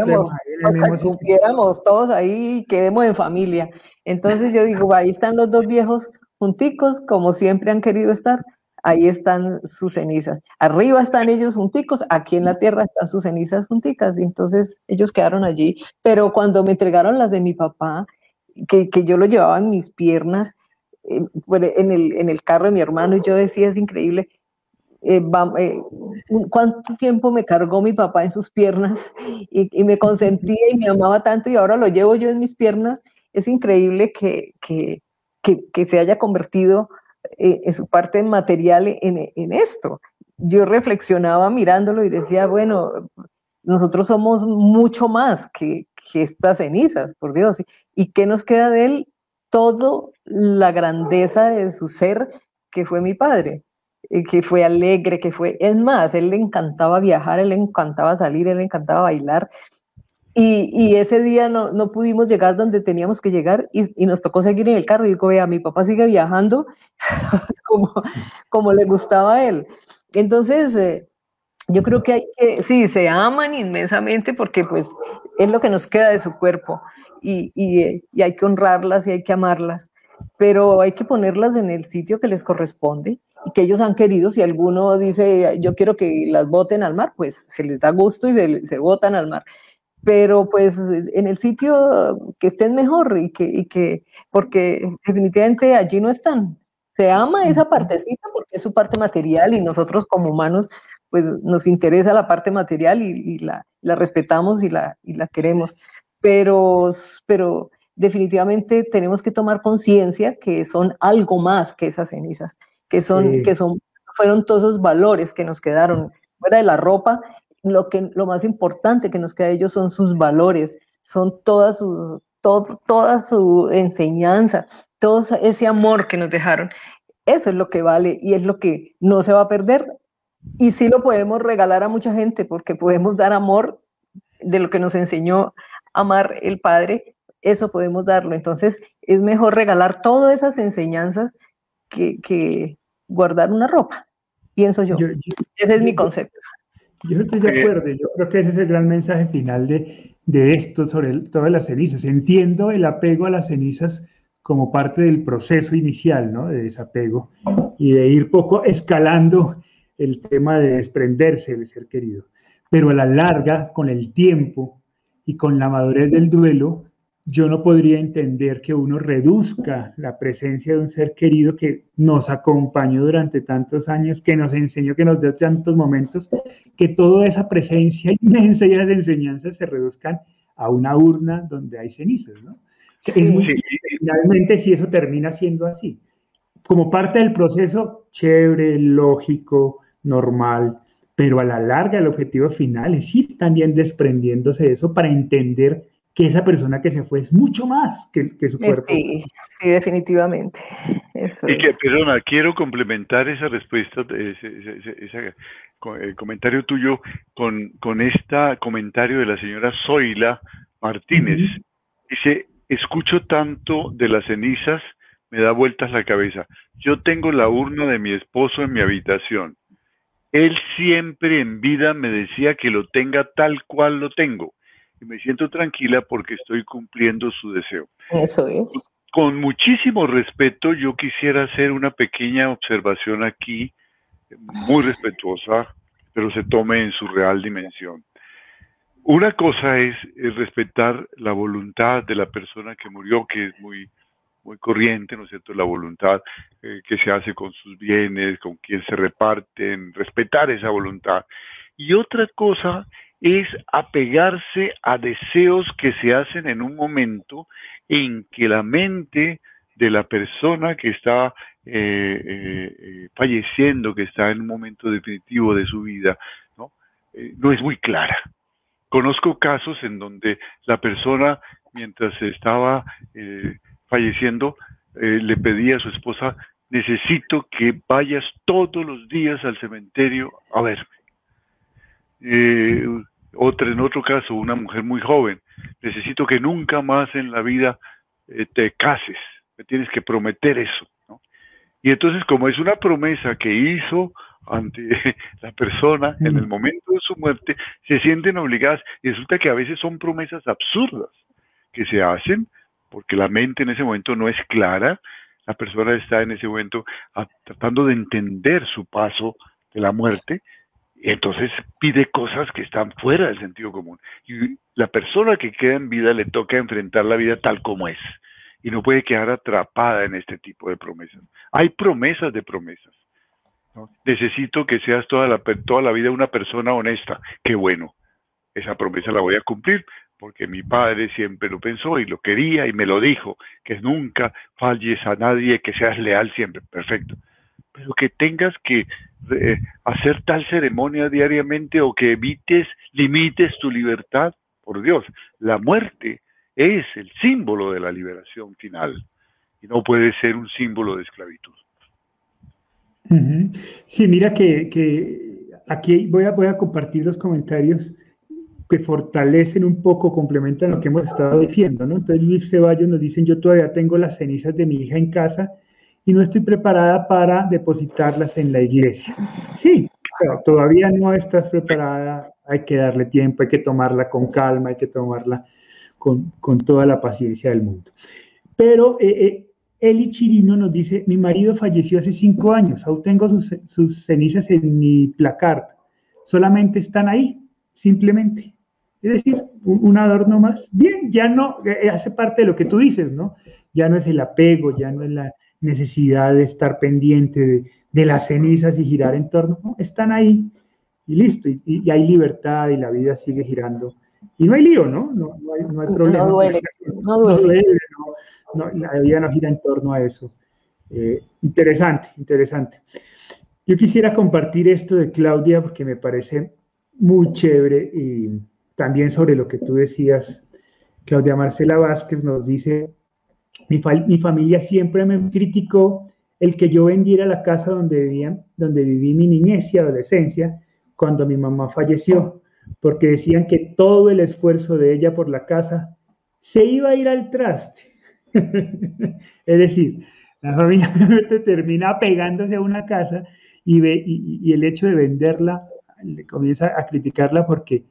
Speaker 2: cumpliéramos todos ahí y quedemos en familia. Entonces yo digo, ahí están los dos viejos junticos, como siempre han querido estar. Ahí están sus cenizas. Arriba están ellos junticos, aquí en la tierra están sus cenizas junticas. Y entonces ellos quedaron allí. Pero cuando me entregaron las de mi papá, que, que yo lo llevaba en mis piernas, en el, en el carro de mi hermano y yo decía, es increíble, eh, eh, cuánto tiempo me cargó mi papá en sus piernas y, me consentía y me amaba tanto y ahora lo llevo yo en mis piernas. Es increíble que, que, que, se haya convertido eh, en su parte material en, en, esto. Yo reflexionaba mirándolo y decía, bueno, nosotros somos mucho más que, que estas cenizas, por Dios. ¿Y qué nos queda de él? Todo la grandeza de su ser que fue mi padre, eh, que fue alegre, que fue, es más, él le encantaba viajar, él le encantaba salir, él le encantaba bailar. Y, ese día no, pudimos llegar donde teníamos que llegar y, nos tocó seguir en el carro. Y digo, vea, mi papá sigue viajando como, le gustaba a él. Entonces, eh, yo creo que que, sí, se aman inmensamente porque pues es lo que nos queda de su cuerpo y, hay que honrarlas y hay que amarlas, pero hay que ponerlas en el sitio que les corresponde y que ellos han querido. Si alguno dice, yo quiero que las boten al mar, pues se les da gusto y se, se botan al mar. Pero pues en el sitio que estén mejor y que, y que, porque definitivamente allí no están. Se ama esa partecita porque es su parte material y nosotros como humanos pues nos interesa la parte material y, la, la, respetamos y la, y la queremos pero, pero definitivamente tenemos que tomar conciencia que son algo más que esas cenizas, que son, que son, fueron todos esos valores que nos quedaron fuera de la ropa. Lo, que, lo más importante que nos queda de ellos son sus valores, son todas sus, toda su enseñanza, todo ese amor que nos dejaron. Eso es lo que vale y es lo que no se va a perder. Y sí lo podemos regalar a mucha gente porque podemos dar amor de lo que nos enseñó amar el Padre, eso podemos darlo. Entonces, es mejor regalar todas esas enseñanzas que, guardar una ropa, pienso yo. ese es mi concepto.
Speaker 1: Yo estoy de acuerdo, yo creo que ese es el gran mensaje final de, de esto sobre todas las cenizas. Entiendo el apego a las cenizas como parte del proceso inicial, ¿no? De desapego y de ir poco escalando el tema de desprenderse del ser querido. Pero a la larga, con el tiempo, y con la madurez del duelo, yo no podría entender que uno reduzca la presencia de un ser querido que nos acompañó durante tantos años, que nos enseñó, que nos dio tantos momentos, que toda esa presencia inmensa y esas enseñanzas se reduzcan a una urna donde hay cenizas, ¿no? es muy finalmente si eso termina siendo así. como parte del proceso, chévere, lógico, normal, pero a la larga el objetivo final es ir también desprendiéndose de eso para entender que esa persona que se fue es mucho más que, que su cuerpo.
Speaker 2: Sí, sí definitivamente. Eso
Speaker 3: y que, perdona, quiero complementar esa respuesta, ese, comentario tuyo con, con este comentario de la señora Zoila Martínez. Dice, escucho tanto de las cenizas, me da vueltas la cabeza. Yo tengo la urna de mi esposo en mi habitación. Él siempre en vida me decía que lo tenga tal cual lo tengo. Y me siento tranquila porque estoy cumpliendo su deseo.
Speaker 2: Eso es.
Speaker 3: Con muchísimo respeto, yo quisiera hacer una pequeña observación aquí, muy respetuosa, pero se tome en su real dimensión. Una cosa es, respetar la voluntad de la persona que murió, que es muy, muy corriente, ¿no es cierto? La voluntad eh, que se hace con sus bienes, con quien se reparten, respetar esa voluntad. Y otra cosa es apegarse a deseos que se hacen en un momento en que la mente de la persona que está eh, eh, falleciendo, que está en un momento definitivo de su vida, no, no es muy clara. Conozco casos en donde la persona, mientras estaba eh, falleciendo, eh, le pedía a su esposa, necesito que vayas todos los días al cementerio a verme. Eh, otra, en otro caso, una mujer muy joven, necesito que nunca más en la vida te cases, me tienes que prometer eso. Y entonces, como es una promesa que hizo ante la persona en el momento de su muerte, se sienten obligadas y resulta que a veces son promesas absurdas que se hacen porque la mente en ese momento no es clara, la persona está en ese momento tratando de entender su paso de la muerte y entonces pide cosas que están fuera del sentido común. Y la persona que queda en vida le toca enfrentar la vida tal como es y no puede quedar atrapada en este tipo de promesas. Hay promesas de promesas. Necesito que seas toda la, toda la vida una persona honesta. Qué bueno, esa promesa la voy a cumplir porque mi padre siempre lo pensó y lo quería y me lo dijo, que nunca falles a nadie, que seas leal siempre. Perfecto. Pero que tengas que eh, hacer tal ceremonia diariamente o que evites, limites tu libertad, por Dios, la muerte es el símbolo de la liberación final y no puede ser un símbolo de esclavitud.
Speaker 1: Sí, mira que, aquí voy a, voy a compartir los comentarios que fortalecen un poco, complementan lo que hemos estado diciendo, ¿no? Entonces Luis Ceballos nos dice, yo todavía tengo las cenizas de mi hija en casa y no estoy preparada para depositarlas en la iglesia. Sí, todavía no estás preparada, hay que darle tiempo, hay que tomarla con calma, hay que tomarla con, toda la paciencia del mundo. Pero eh, eh, Eli Chirino nos dice, mi marido falleció hace cinco años, aún tengo sus, sus cenizas en mi placard, solamente están ahí, simplemente. Es decir, un, adorno más. Bien, ya no, eh, hace parte de lo que tú dices, ¿no? Ya no es el apego, ya no es la necesidad de estar pendiente de, las cenizas y girar en torno, no, están ahí y listo, y, hay libertad y la vida sigue girando. Y no hay lío, ¿no? No, hay, problema.
Speaker 2: No duele, no duele
Speaker 1: la vida no gira en torno a eso. Eh, interesante, interesante. Yo quisiera compartir esto de Claudia porque me parece muy chévere y también sobre lo que tú decías. Claudia Marcela Vázquez nos dice, mi, mi familia siempre me criticó el que yo vendiera la casa donde, vivía, donde viví mi niñez y adolescencia cuando mi mamá falleció, porque decían que todo el esfuerzo de ella por la casa se iba a ir al traste es decir, la familia termina pegándose a una casa y, ve, y, el hecho de venderla le comienza a criticarla porque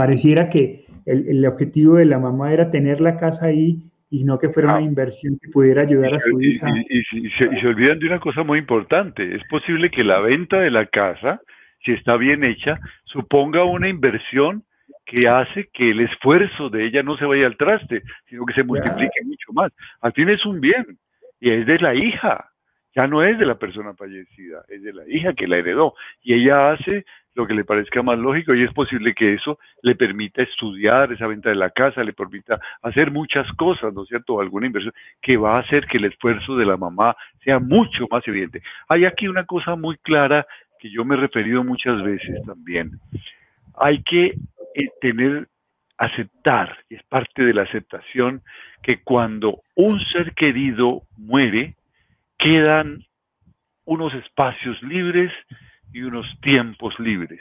Speaker 1: pareciera que el, objetivo de la mamá era tener la casa ahí y no que fuera una ah. inversión que pudiera ayudar a su hija.
Speaker 3: Y, se, y, se, olvidan de una cosa muy importante. Es posible que la venta de la casa, si está bien hecha, suponga una inversión que hace que el esfuerzo de ella no se vaya al traste, sino que se multiplique mucho más. Al fin es un bien y es de la hija, ya no es de la persona fallecida, es de la hija que la heredó y ella hace lo que le parezca más lógico y es posible que eso le permita estudiar esa venta de la casa, le permita hacer muchas cosas, ¿no es cierto? Alguna inversión que va a hacer que el esfuerzo de la mamá sea mucho más evidente. Hay aquí una cosa muy clara que yo me he referido muchas veces también. Hay que eh, tener, aceptar, y es parte de la aceptación, que cuando un ser querido muere, quedan unos espacios libres y unos tiempos libres.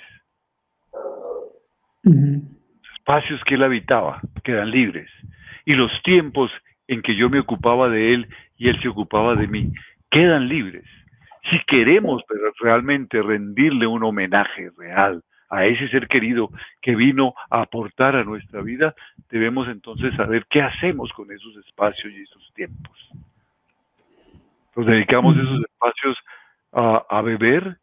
Speaker 3: Los espacios que él habitaba quedan libres. Y los tiempos en que yo me ocupaba de él y él se ocupaba de mí quedan libres. Si queremos realmente rendirle un homenaje real a ese ser querido que vino a aportar a nuestra vida, debemos entonces saber qué hacemos con esos espacios y esos tiempos. Nos dedicamos esos espacios a, beber,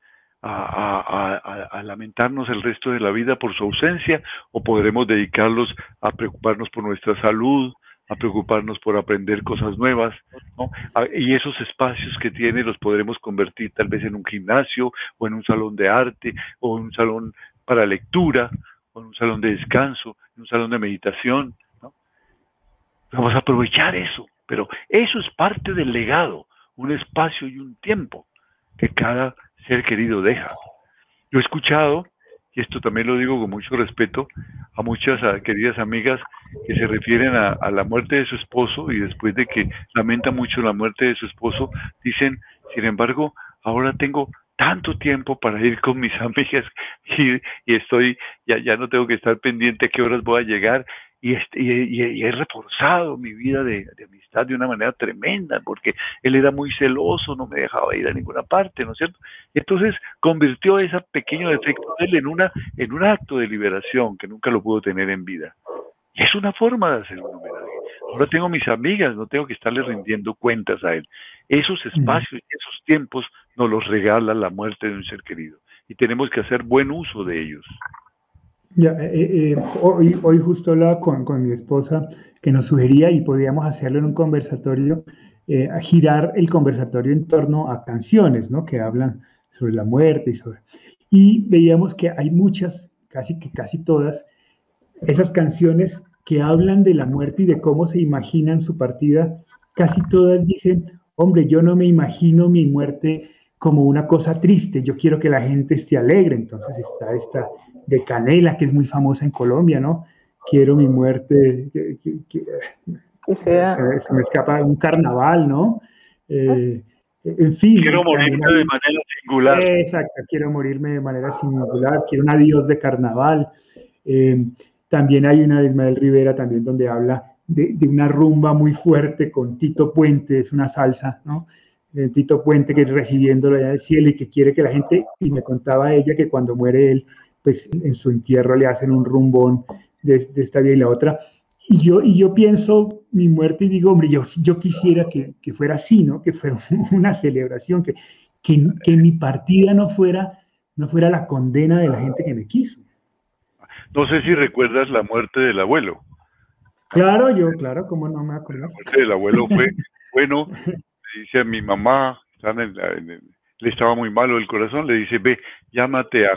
Speaker 3: a, lamentarnos el resto de la vida por su ausencia o podremos dedicarlos a preocuparnos por nuestra salud, a preocuparnos por aprender cosas nuevas, ¿no? y esos espacios que tiene los podremos convertir tal vez en un gimnasio o en un salón de arte o en un salón para lectura o en un salón de descanso, en un salón de meditación. ¿no? Vamos a aprovechar eso, pero eso es parte del legado, un espacio y un tiempo que cada ser querido deja. Yo he escuchado, y esto también lo digo con mucho respeto, a muchas queridas amigas que se refieren a, la muerte de su esposo y después de que lamenta mucho la muerte de su esposo, dicen, sin embargo, ahora tengo tanto tiempo para ir con mis amigas y, estoy, ya, ya no tengo que estar pendiente a qué horas voy a llegar y, este, y, he reforzado mi vida de, amistad de una manera tremenda, porque él era muy celoso, no me dejaba ir a ninguna parte, ¿no es cierto? Y entonces convirtió ese pequeño defecto de él en, una, en un acto de liberación que nunca lo pudo tener en vida. Y es una forma de hacer un homenaje. Ahora tengo mis amigas, no tengo que estarle rindiendo cuentas a él. Esos espacios y esos tiempos nos los regala la muerte de un ser querido. Y tenemos que hacer buen uso de ellos.
Speaker 1: Ya, eh, eh, hoy, hoy justo hablaba con, mi esposa que nos sugería y podíamos hacerlo en un conversatorio, eh, girar el conversatorio en torno a canciones, ¿no? Que hablan sobre la muerte y sobre... Y veíamos que hay muchas, casi que casi todas, esas canciones que hablan de la muerte y de cómo se imaginan su partida, casi todas dicen, hombre, yo no me imagino mi muerte como una cosa triste, yo quiero que la gente esté alegre. Entonces está esta de Canela, que es muy famosa en Colombia, ¿no? Quiero mi muerte, que, sea. Se me escapa un carnaval, ¿no? Eh, en fin.
Speaker 3: Quiero morirme de manera singular.
Speaker 1: Exacto, quiero morirme de manera singular, quiero un adiós de carnaval. Eh, también hay una de Ismael Rivera también donde habla de, de, una rumba muy fuerte con Tito Puente, es una salsa, ¿no? Tito Puente, que recibiéndolo allá del cielo y que quiere que la gente, y me contaba ella que cuando muere él, pues en su entierro le hacen un rumbón de, esta vida y la otra. Y yo, y yo pienso mi muerte y digo, hombre, yo, yo quisiera que, que fuera así, ¿no? Que fuera una celebración, que, que, que, mi partida no fuera, no fuera la condena de la gente que me quiso.
Speaker 3: No sé si recuerdas la muerte del abuelo.
Speaker 1: Claro, yo, claro, como no me acuerdo.
Speaker 3: La muerte del abuelo fue, bueno, dice a mi mamá, le estaba muy malo el corazón, le dice, ve, llámate a,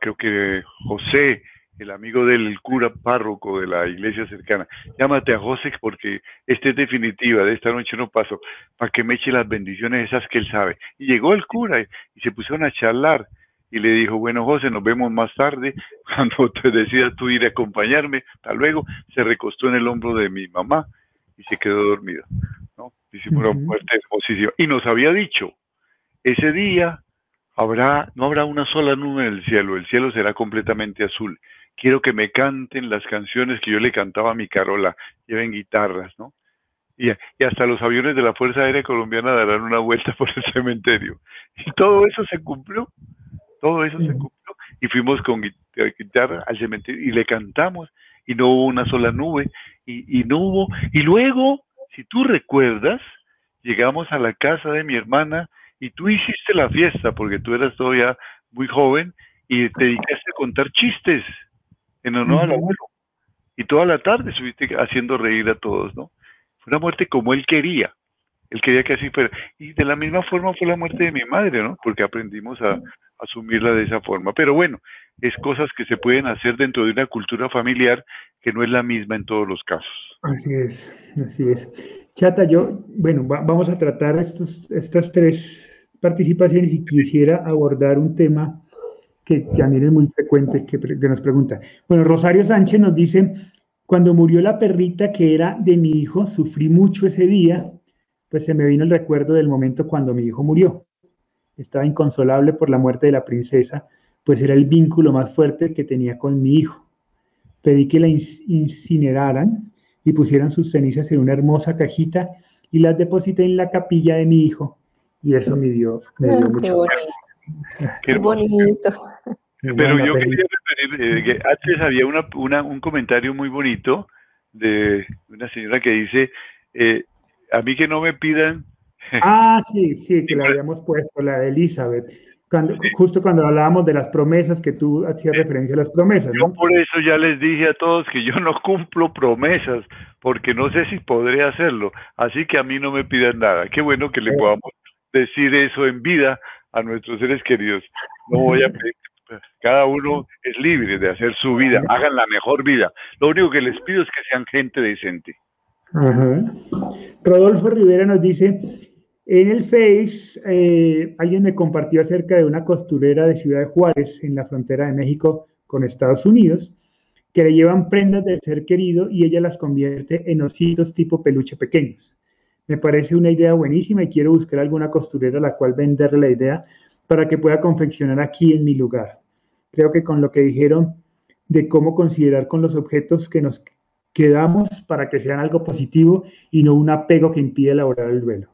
Speaker 3: creo que José, el amigo del cura párroco de la iglesia cercana, llámate a José porque esta es definitiva, de esta noche no paso, para que me eche las bendiciones esas que él sabe. Y llegó el cura y, se pusieron a charlar y le dijo, bueno José, nos vemos más tarde, cuando te decidas tú ir a acompañarme, hasta luego, se recostó en el hombro de mi mamá y se quedó dormido. ¿no? muerte Y nos había dicho, ese día habrá, no habrá una sola nube en el cielo, el cielo será completamente azul. Quiero que me canten las canciones que yo le cantaba a mi Carola, lleven guitarras, ¿no? Y, hasta los aviones de la Fuerza Aérea Colombiana darán una vuelta por el cementerio. Y todo eso se cumplió, todo eso se cumplió. Y fuimos con guitarra al cementerio y le cantamos y no hubo una sola nube y, y no hubo, y luego si tú recuerdas, llegamos a la casa de mi hermana y tú hiciste la fiesta porque tú eras todavía muy joven y te dedicaste a contar chistes en honor al abuelo. Y toda la tarde estuviste haciendo reír a todos, ¿no? Fue una muerte como él quería. Él quería que así fuera. Y de la misma forma fue la muerte de mi madre, ¿no? Porque aprendimos a, asumirla de esa forma. Pero bueno, es cosas que se pueden hacer dentro de una cultura familiar que no es la misma en todos los casos.
Speaker 1: Así es, así es. Chata, yo, bueno, vamos a tratar estos, estas tres participaciones y quisiera abordar un tema que también es muy frecuente que, nos pregunta. Bueno, Rosario Sánchez nos dice, cuando murió la perrita que era de mi hijo, sufrí mucho ese día, pues se me vino el recuerdo del momento cuando mi hijo murió. Estaba inconsolable por la muerte de la princesa, pues era el vínculo más fuerte que tenía con mi hijo. Pedí que la incineraran y pusieran sus cenizas en una hermosa cajita y las deposité en la capilla de mi hijo. Y eso me dio, me dio mucho
Speaker 2: Qué bonito.
Speaker 3: Pero yo quería referir eh, que antes había una, un comentario muy bonito de una señora que dice, eh, a mí que no me pidan...
Speaker 1: Ah, sí, sí, que la habíamos puesto, la de Elizabeth. Cuando, justo cuando hablábamos de las promesas, que tú hacías referencia a las promesas.
Speaker 3: ¿no? Yo por eso ya les dije a todos que yo no cumplo promesas, porque no sé si podré hacerlo. Así que a mí no me pidan nada. Qué bueno que le podamos decir eso en vida a nuestros seres queridos. No voy a pedir cada uno es libre de hacer su vida, hagan la mejor vida. Lo único que les pido es que sean gente decente.
Speaker 1: Rodolfo Rivera nos dice, en el Face, eh, alguien me compartió acerca de una costurera de Ciudad de Juárez, en la frontera de México con Estados Unidos, que le llevan prendas del ser querido y ella las convierte en ositos tipo peluche pequeños. Me parece una idea buenísima y quiero buscar alguna costurera a la cual venderle la idea para que pueda confeccionar aquí en mi lugar. Creo que con lo que dijeron de cómo considerar con los objetos que nos quedamos para que sean algo positivo y no un apego que impide elaborar el duelo.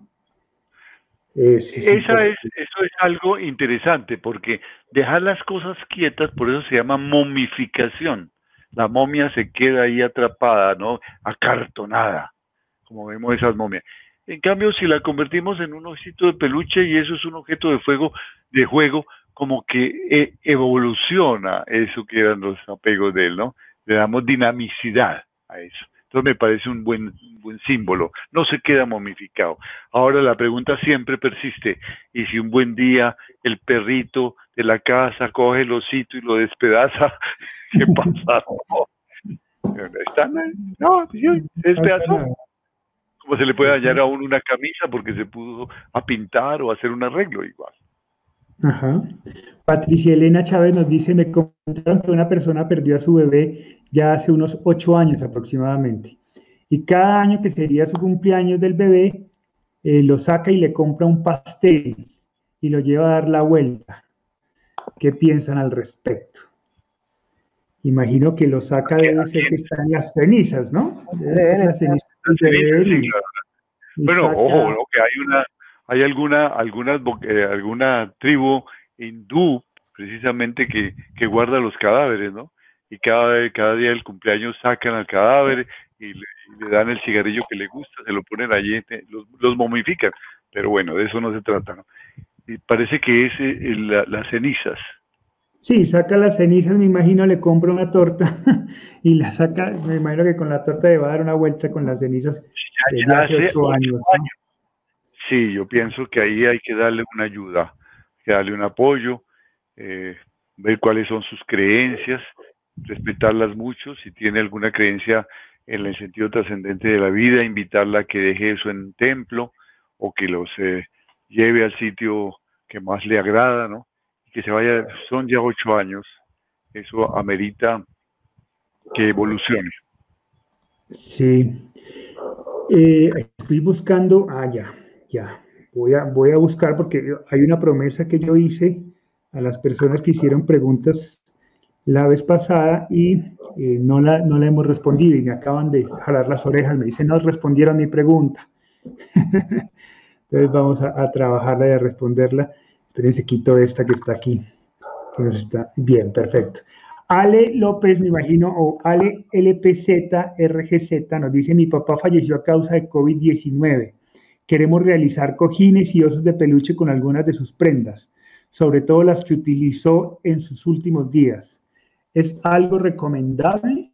Speaker 3: Esa es, eso es algo interesante porque dejar las cosas quietas, por eso se llama momificación. La momia se queda ahí atrapada, ¿no? Acartonada, como vemos esas momias. En cambio, si la convertimos en un osito de peluche y eso es un objeto de fuego, de juego, como que e, evoluciona eso que eran los apegos de él, ¿no? Le damos dinamicidad a eso. Entonces me parece un buen, buen símbolo. No se queda momificado. Ahora la pregunta siempre persiste. ¿Y si un buen día el perrito de la casa coge el osito y lo despedaza? ¿Qué pasa? ¿Está? No, despedazó. ¿Cómo se le puede dañar a uno una camisa porque se pudo a pintar o hacer un arreglo igual?
Speaker 1: Ajá. Patricia Elena Chávez nos dice, me contaron que una persona perdió a su bebé ya hace unos ocho años aproximadamente. Y cada año que sería su cumpleaños del bebé, eh, lo saca y le compra un pastel y lo lleva a dar la vuelta. ¿Qué piensan al respecto? Imagino que lo saca debe ser que está en las cenizas, ¿no?
Speaker 3: las cenizas bueno, ojo, que hay una, hay alguna, algunas, eh, alguna tribu hindú precisamente que, que guarda los cadáveres, ¿no? y cada, cada día del cumpleaños sacan al cadáver y le, dan el cigarrillo que le gusta, se lo ponen allí, los, momifican, pero bueno, de eso no se trata, ¿no? Y parece que es eh, las cenizas.
Speaker 1: Sí, saca las cenizas, me imagino, le compra una torta y la saca, me imagino que con la torta le va a dar una vuelta con las cenizas
Speaker 3: ya, hace ocho años. Sí, yo pienso que ahí hay que darle una ayuda, que darle un apoyo, eh, ver cuáles son sus creencias, respetarlas mucho, si tiene alguna creencia en el sentido trascendente de la vida, invitarla a que deje eso en templo o que los eh, lleve al sitio que más le agrada, ¿no? Que se vaya, son ya ocho años, eso amerita que evolucione.
Speaker 1: Sí. Eh, estoy buscando, ah, ya, ya, voy a, voy a buscar porque hay una promesa que yo hice a las personas que hicieron preguntas la vez pasada y eh, no, la, no la hemos respondido y me acaban de jalar las orejas, me dicen, no respondieron mi pregunta. Entonces vamos a, a, trabajarla y a responderla. Espérense, quito esta que está aquí, nos está bien, perfecto. Ale López, me imagino, o Ale LPZ, RGZ, nos dice, mi papá falleció a causa de COVID-19. Queremos realizar cojines y osos de peluche con algunas de sus prendas, sobre todo las que utilizó en sus últimos días. ¿Es algo recomendable?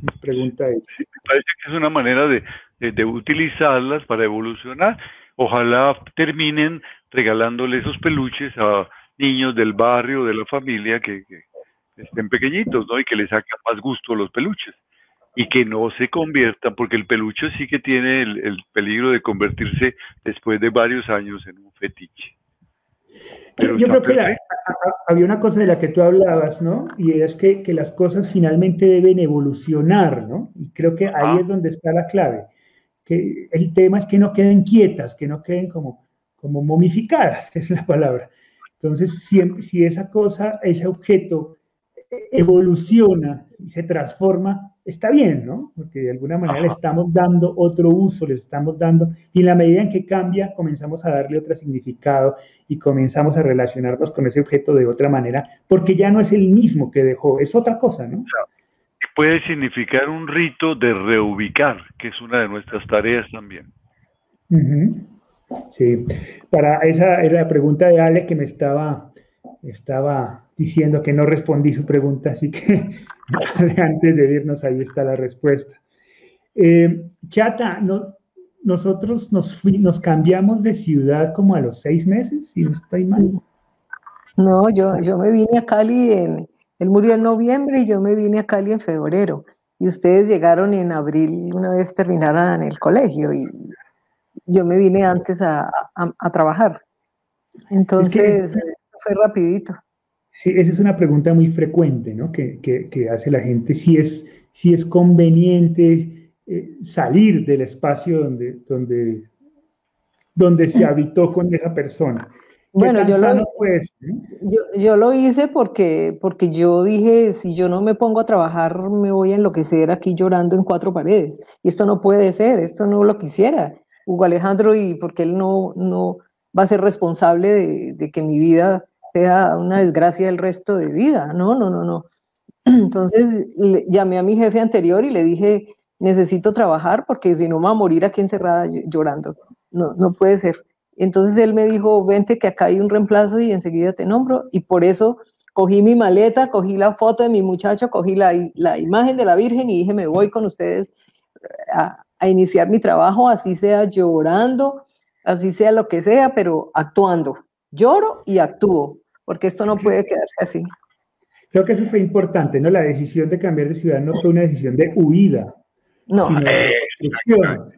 Speaker 3: Me pregunta ella. me parece que es una manera de, de, utilizarlas para evolucionar. Ojalá terminen regalándole esos peluches a niños del barrio, de la familia que, estén pequeñitos, ¿no? Y que les saquen más gusto los peluches y que no se conviertan, porque el peluche sí que tiene el, peligro de convertirse después de varios años en un fetiche.
Speaker 1: Pero Yo creo que había una cosa de la que tú hablabas, ¿no? Y es que, que, las cosas finalmente deben evolucionar, ¿no? Y creo que ahí es donde está la clave. Que el tema es que no queden quietas, que no queden como, como momificadas, es la palabra. Entonces, si, si esa cosa, ese objeto evoluciona y se transforma, está bien, ¿no? Porque de alguna manera le estamos dando otro uso, le estamos dando, y en la medida en que cambia, comenzamos a darle otro significado y comenzamos a relacionarnos con ese objeto de otra manera, porque ya no es el mismo que dejó, es otra cosa, ¿no?
Speaker 3: Puede significar un rito de reubicar, que es una de nuestras tareas también.
Speaker 1: Sí, para esa era la pregunta de Ale que me estaba, estaba diciendo que no respondí su pregunta, así que antes de irnos ahí está la respuesta. Eh, Chata, no, nosotros nos, nos cambiamos de ciudad como a los seis meses, si no estoy mal.
Speaker 2: No, yo, yo me vine a Cali, en, él murió en noviembre y yo me vine a Cali en febrero. Y ustedes llegaron en abril, una vez terminaron el colegio, y yo me vine antes a, trabajar. Entonces, fue rapidito.
Speaker 1: Sí, esa es una pregunta muy frecuente ¿no? que, que, hace la gente, si es, si es conveniente eh, salir del espacio donde, donde, donde se habitó con esa persona.
Speaker 2: Bueno, yo lo, yo, yo lo, hice porque, porque yo dije, si yo no me pongo a trabajar, me voy a enloquecer aquí llorando en cuatro paredes. Y esto no puede ser, esto no lo quisiera. Hugo Alejandro, y porque él no, no va a ser responsable de, de que mi vida sea una desgracia el resto de vida. No, no, no, no. Entonces llamé a mi jefe anterior y le dije, necesito trabajar porque si no me voy a morir aquí encerrada llorando. No, no puede ser. Entonces él me dijo, vente que acá hay un reemplazo y enseguida te nombro. Y por eso cogí mi maleta, cogí la foto de mi muchacho, cogí la, la imagen de la Virgen y dije, me voy con ustedes a, a iniciar mi trabajo, así sea llorando, así sea lo que sea, pero actuando. Lloro y actúo porque esto no puede quedarse así.
Speaker 1: Creo que eso fue importante, ¿no? La decisión de cambiar de ciudad no fue una decisión de huida.
Speaker 2: No.
Speaker 3: Eh, exactamente,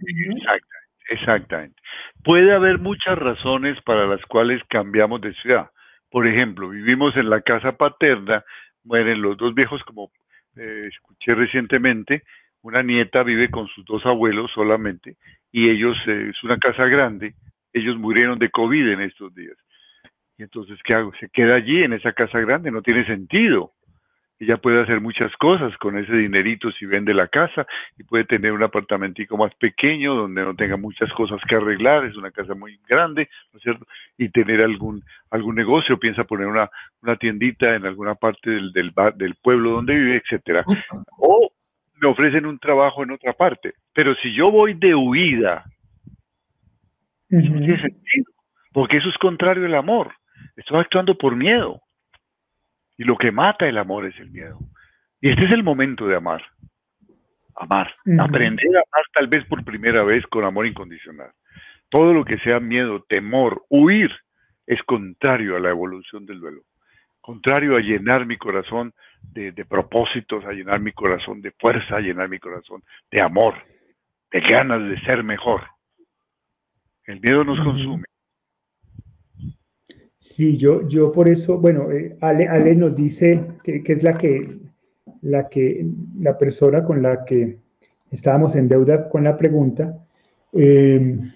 Speaker 3: exactamente. Puede haber muchas razones para las cuales cambiamos de ciudad. Por ejemplo, vivimos en la casa paterna, mueren los dos viejos, como eh, escuché recientemente, una nieta vive con sus dos abuelos solamente, y ellos, eh, es una casa grande, ellos murieron de COVID en estos días. Y entonces, ¿qué hago? Se queda allí en esa casa grande, no tiene sentido. Ella puede hacer muchas cosas con ese dinerito si vende la casa y puede tener un apartamentico más pequeño donde no tenga muchas cosas que arreglar, es una casa muy grande, ¿no es cierto? Y tener algún algún negocio, piensa poner una, una tiendita en alguna parte del, del, del pueblo donde vive, etcétera. O me ofrecen un trabajo en otra parte. Pero si yo voy de huida, eso no tiene sentido, porque eso es contrario al amor. Estoy actuando por miedo. Y lo que mata el amor es el miedo. Y este es el momento de amar. Amar. Aprender a amar tal vez por primera vez con amor incondicional. Todo lo que sea miedo, temor, huir, es contrario a la evolución del duelo. Contrario a llenar mi corazón de, propósitos, a llenar mi corazón de fuerza, a llenar mi corazón de amor, de ganas de ser mejor. El miedo nos consume.
Speaker 1: Sí, yo, yo por eso, bueno, eh, Ale, Ale, nos dice que, es la que, la que, la persona con la que estábamos en deuda con la pregunta em,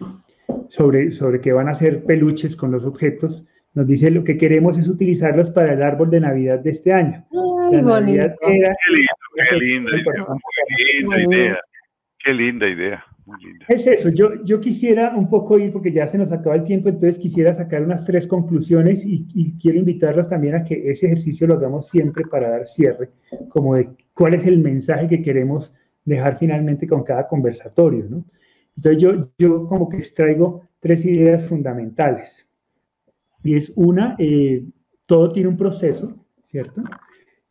Speaker 1: sobre, sobre que van a hacer peluches con los objetos. Nos dice lo que queremos es utilizarlos para el árbol de Navidad de este año.
Speaker 2: Ay, bonito.
Speaker 3: qué linda idea. Qué linda idea.
Speaker 1: Es eso, yo, yo quisiera un poco ir, porque ya se nos acaba el tiempo, entonces quisiera sacar unas tres conclusiones y, quiero invitarlos también a que ese ejercicio lo hagamos siempre para dar cierre, como de cuál es el mensaje que queremos dejar finalmente con cada conversatorio, ¿no? Entonces yo, yo como que extraigo tres ideas fundamentales. Y es una, eh, todo tiene un proceso, ¿cierto?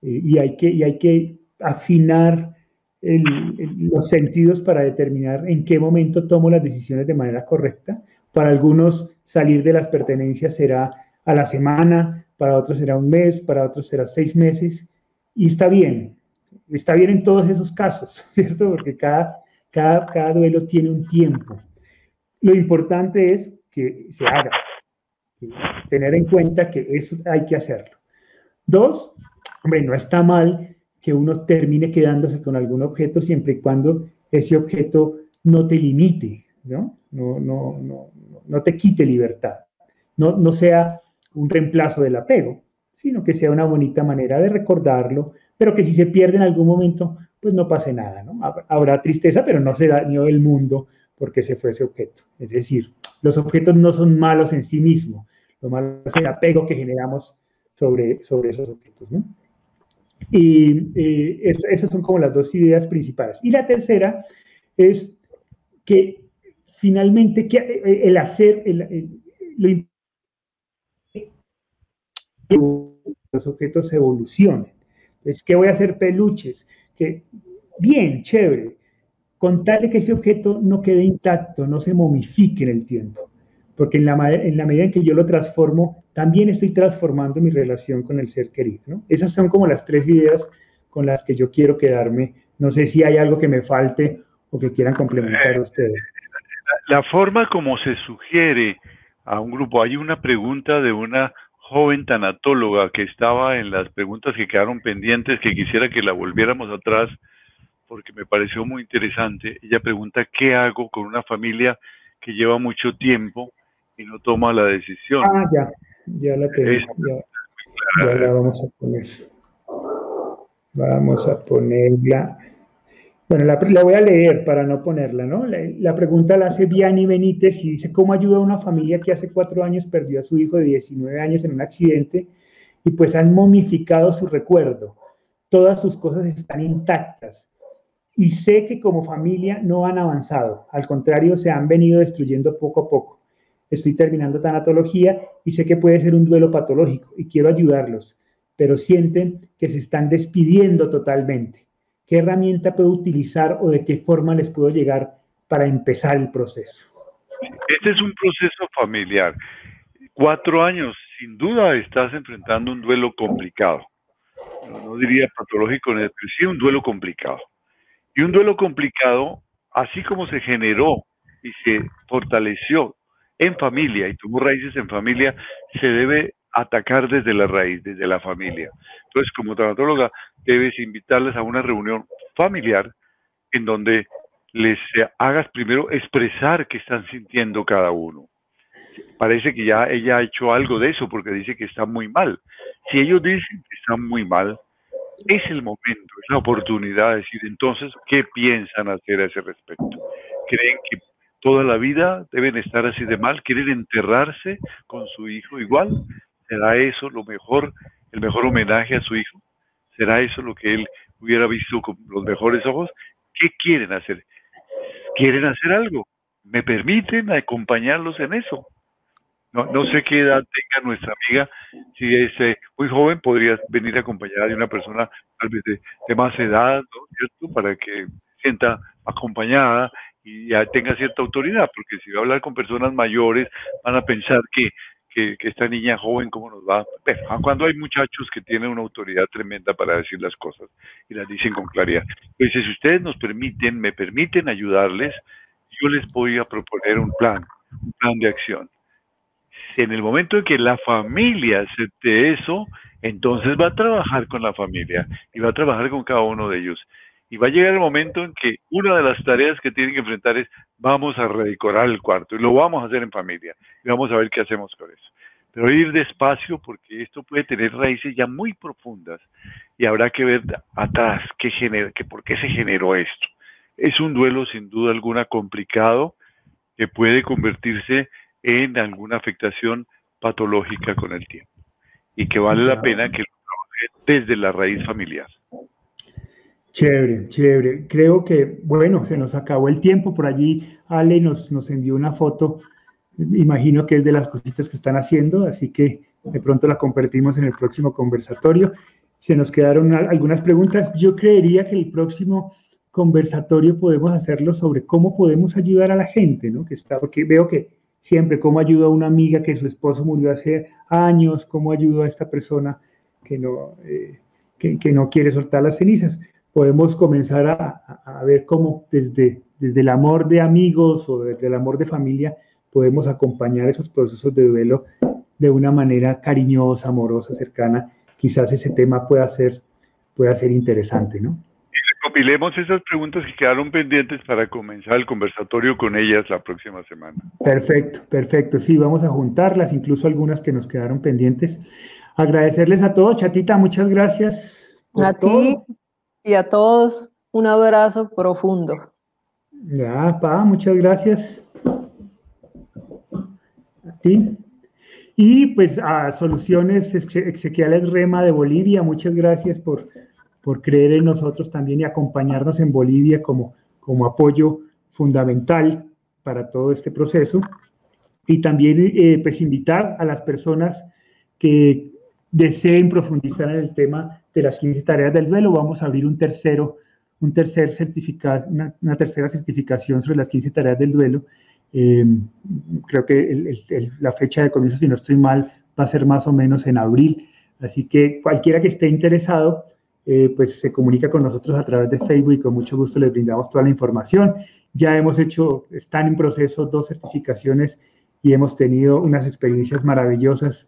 Speaker 1: Eh, y, hay que, y hay que afinar los sentidos para determinar en qué momento tomo las decisiones de manera correcta. Para algunos salir de las pertenencias será a la semana, para otros será un mes, para otros será seis meses, y está bien, está bien en todos esos casos, ¿cierto? Porque cada, cada, cada duelo tiene un tiempo. Lo importante es que se haga, tener en cuenta que eso hay que hacerlo. Dos, hombre, no está mal que uno termine quedándose con algún objeto siempre y cuando ese objeto no te limite, ¿no? No, no, no, no te quite libertad, no, no sea un reemplazo del apego, sino que sea una bonita manera de recordarlo, pero que si se pierde en algún momento, pues no pase nada, ¿no? Habrá tristeza, pero no se dañó el mundo porque se fue ese objeto. Es decir, los objetos no son malos en sí mismos, lo malo es el apego que generamos sobre, sobre esos objetos, ¿no? Y eh, esas son como las dos ideas principales. Y la tercera es que finalmente que eh, el hacer, el, lo los objetos evolucionen. Entonces, ¿qué voy a hacer peluches? Que, bien, chévere, contarle que ese objeto no quede intacto, no se momifique en el tiempo, porque en la, en la medida en que yo lo transformo, también estoy transformando mi relación con el ser querido. ¿no? Esas son como las tres ideas con las que yo quiero quedarme. No sé si hay algo que me falte o que quieran complementar ustedes.
Speaker 3: La forma como se sugiere a un grupo, hay una pregunta de una joven tanatóloga que estaba en las preguntas que quedaron pendientes, que quisiera que la volviéramos atrás, porque me pareció muy interesante. Ella pregunta, ¿qué hago con una familia que lleva mucho tiempo y no toma la decisión?
Speaker 1: Ah, ya, ya la tengo, ya, la vamos a poner. Vamos a ponerla. Bueno, la, voy a leer para no ponerla, ¿no? La, pregunta la hace Vianney Benítez y dice, ¿cómo ayuda a una familia que hace cuatro años perdió a su hijo de 19 años en un accidente y pues han momificado su recuerdo? Todas sus cosas están intactas. Y sé que como familia no han avanzado, al contrario, se han venido destruyendo poco a poco. Estoy terminando tanatología y sé que puede ser un duelo patológico y quiero ayudarlos, pero sienten que se están despidiendo totalmente ¿Qué herramienta puedo utilizar o de qué forma les puedo llegar para empezar el proceso?
Speaker 3: Este es un proceso familiar. Cuatro años, sin duda estás enfrentando un duelo complicado. No, diría patológico, pero sí un duelo complicado. Y un duelo complicado, así como se generó y se fortaleció en familia y tuvo raíces en familia, se debe atacar desde la raíz, desde la familia. Entonces, como traumatóloga, debes invitarles a una reunión familiar en donde les hagas primero expresar qué están sintiendo cada uno. Parece que ya ella ha hecho algo de eso porque dice que está muy mal. Si ellos dicen que están muy mal, es el momento, es la oportunidad de decir entonces qué piensan hacer a ese respecto. ¿Creen que toda la vida deben estar así de mal? ¿Quieren enterrarse con su hijo igual? ¿Será eso lo mejor, el mejor homenaje a su hijo? ¿Será eso lo que él hubiera visto con los mejores ojos? ¿Qué quieren hacer? ¿Quieren hacer algo? ¿Me permiten acompañarlos en eso? No, no sé qué edad tenga nuestra amiga. Si es eh, muy joven, podría venir acompañada de una persona tal vez de, más edad, ¿no? ¿cierto? Para que sienta acompañada y ya tenga cierta autoridad, porque si va a hablar con personas mayores, van a pensar que que, esta niña joven, cómo nos va. cuando hay muchachos que tienen una autoridad tremenda para decir las cosas y las dicen con claridad. Pues si ustedes nos permiten, me permiten ayudarles, yo les voy a proponer un plan, un plan de acción. En el momento en que la familia acepte eso, entonces va a trabajar con la familia y va a trabajar con cada uno de ellos. Y va a llegar el momento en que una de las tareas que tienen que enfrentar es vamos a redecorar el cuarto y lo vamos a hacer en familia y vamos a ver qué hacemos con eso. Pero ir despacio porque esto puede tener raíces ya muy profundas y habrá que ver atrás qué genera, que por qué se generó esto. Es un duelo sin duda alguna complicado que puede convertirse en alguna afectación patológica con el tiempo y que vale la pena que lo trabaje desde la raíz familiar.
Speaker 1: Chévere, chévere. Creo que, bueno, se nos acabó el tiempo. Por allí Ale nos, nos envió una foto. Imagino que es de las cositas que están haciendo, así que de pronto la compartimos en el próximo conversatorio. Se nos quedaron algunas preguntas. Yo creería que el próximo conversatorio podemos hacerlo sobre cómo podemos ayudar a la gente, ¿no? Que está, porque veo que siempre cómo ayuda a una amiga que su esposo murió hace años, cómo ayuda a esta persona que no, eh, que, no quiere soltar las cenizas. Podemos comenzar a, a, ver cómo desde, desde el amor de amigos o desde el amor de familia podemos acompañar esos procesos de duelo de una manera cariñosa, amorosa, cercana. Quizás ese tema pueda ser, pueda ser interesante, ¿no?
Speaker 3: recopilemos esas preguntas que quedaron pendientes para comenzar el conversatorio con ellas la próxima semana.
Speaker 1: Perfecto, perfecto. Sí, vamos a juntarlas, incluso algunas que nos quedaron pendientes. Agradecerles a todos, Chatita, muchas gracias.
Speaker 2: A ti y a todos, un abrazo profundo.
Speaker 1: Ya, Pa, muchas gracias. A ti. Y pues a Soluciones Exequiales Rema de Bolivia, muchas gracias por por creer en nosotros también y acompañarnos en Bolivia como, como apoyo fundamental para todo este proceso. Y también eh, pues invitar a las personas que deseen profundizar en el tema de las 15 tareas del duelo. Vamos a abrir un tercero, un tercer certificado, una, tercera certificación sobre las 15 tareas del duelo. Em, creo que la fecha de comienzo, si no estoy mal, va a ser más o menos en abril. Así que cualquiera que esté interesado, eh, pues se comunica con nosotros a través de Facebook y con mucho gusto les brindamos toda la información. Ya hemos hecho, están en proceso dos certificaciones y hemos tenido unas experiencias maravillosas,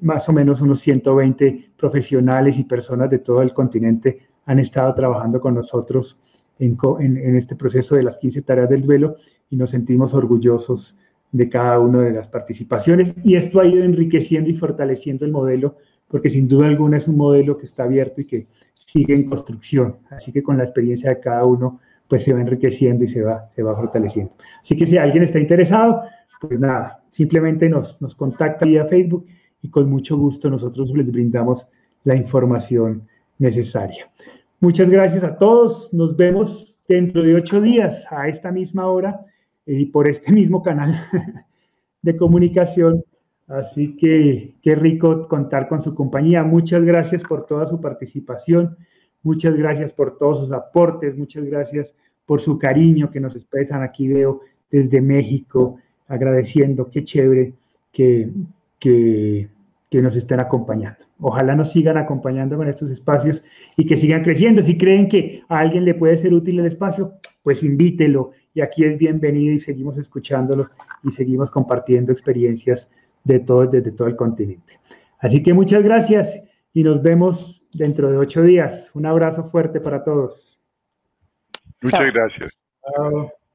Speaker 1: más o menos unos 120 profesionales y personas de todo el continente han estado trabajando con nosotros en, este proceso de las 15 tareas del duelo y nos sentimos orgullosos de cada una de las participaciones y esto ha ido enriqueciendo y fortaleciendo el modelo porque sin duda alguna es un modelo que está abierto y que sigue en construcción. Así que con la experiencia de cada uno, pues se va enriqueciendo y se va, se va fortaleciendo. Así que si alguien está interesado, pues nada, simplemente nos, nos contacta vía Facebook y con mucho gusto nosotros les brindamos la información necesaria. Muchas gracias a todos. Nos vemos dentro de ocho días a esta misma hora y por este mismo canal de comunicación Así que qué rico contar con su compañía. Muchas gracias por toda su participación, muchas gracias por todos sus aportes, muchas gracias por su cariño que nos expresan aquí, veo desde México, agradeciendo, qué chévere que, que, que nos estén acompañando. Ojalá nos sigan acompañando con estos espacios y que sigan creciendo. Si creen que a alguien le puede ser útil el espacio, pues invítelo y aquí es bienvenido y seguimos escuchándolos y seguimos compartiendo experiencias de todo, desde todo el continente. Así que muchas gracias y nos vemos dentro de ocho días. Un abrazo fuerte para todos.
Speaker 3: Muchas gracias. Chao.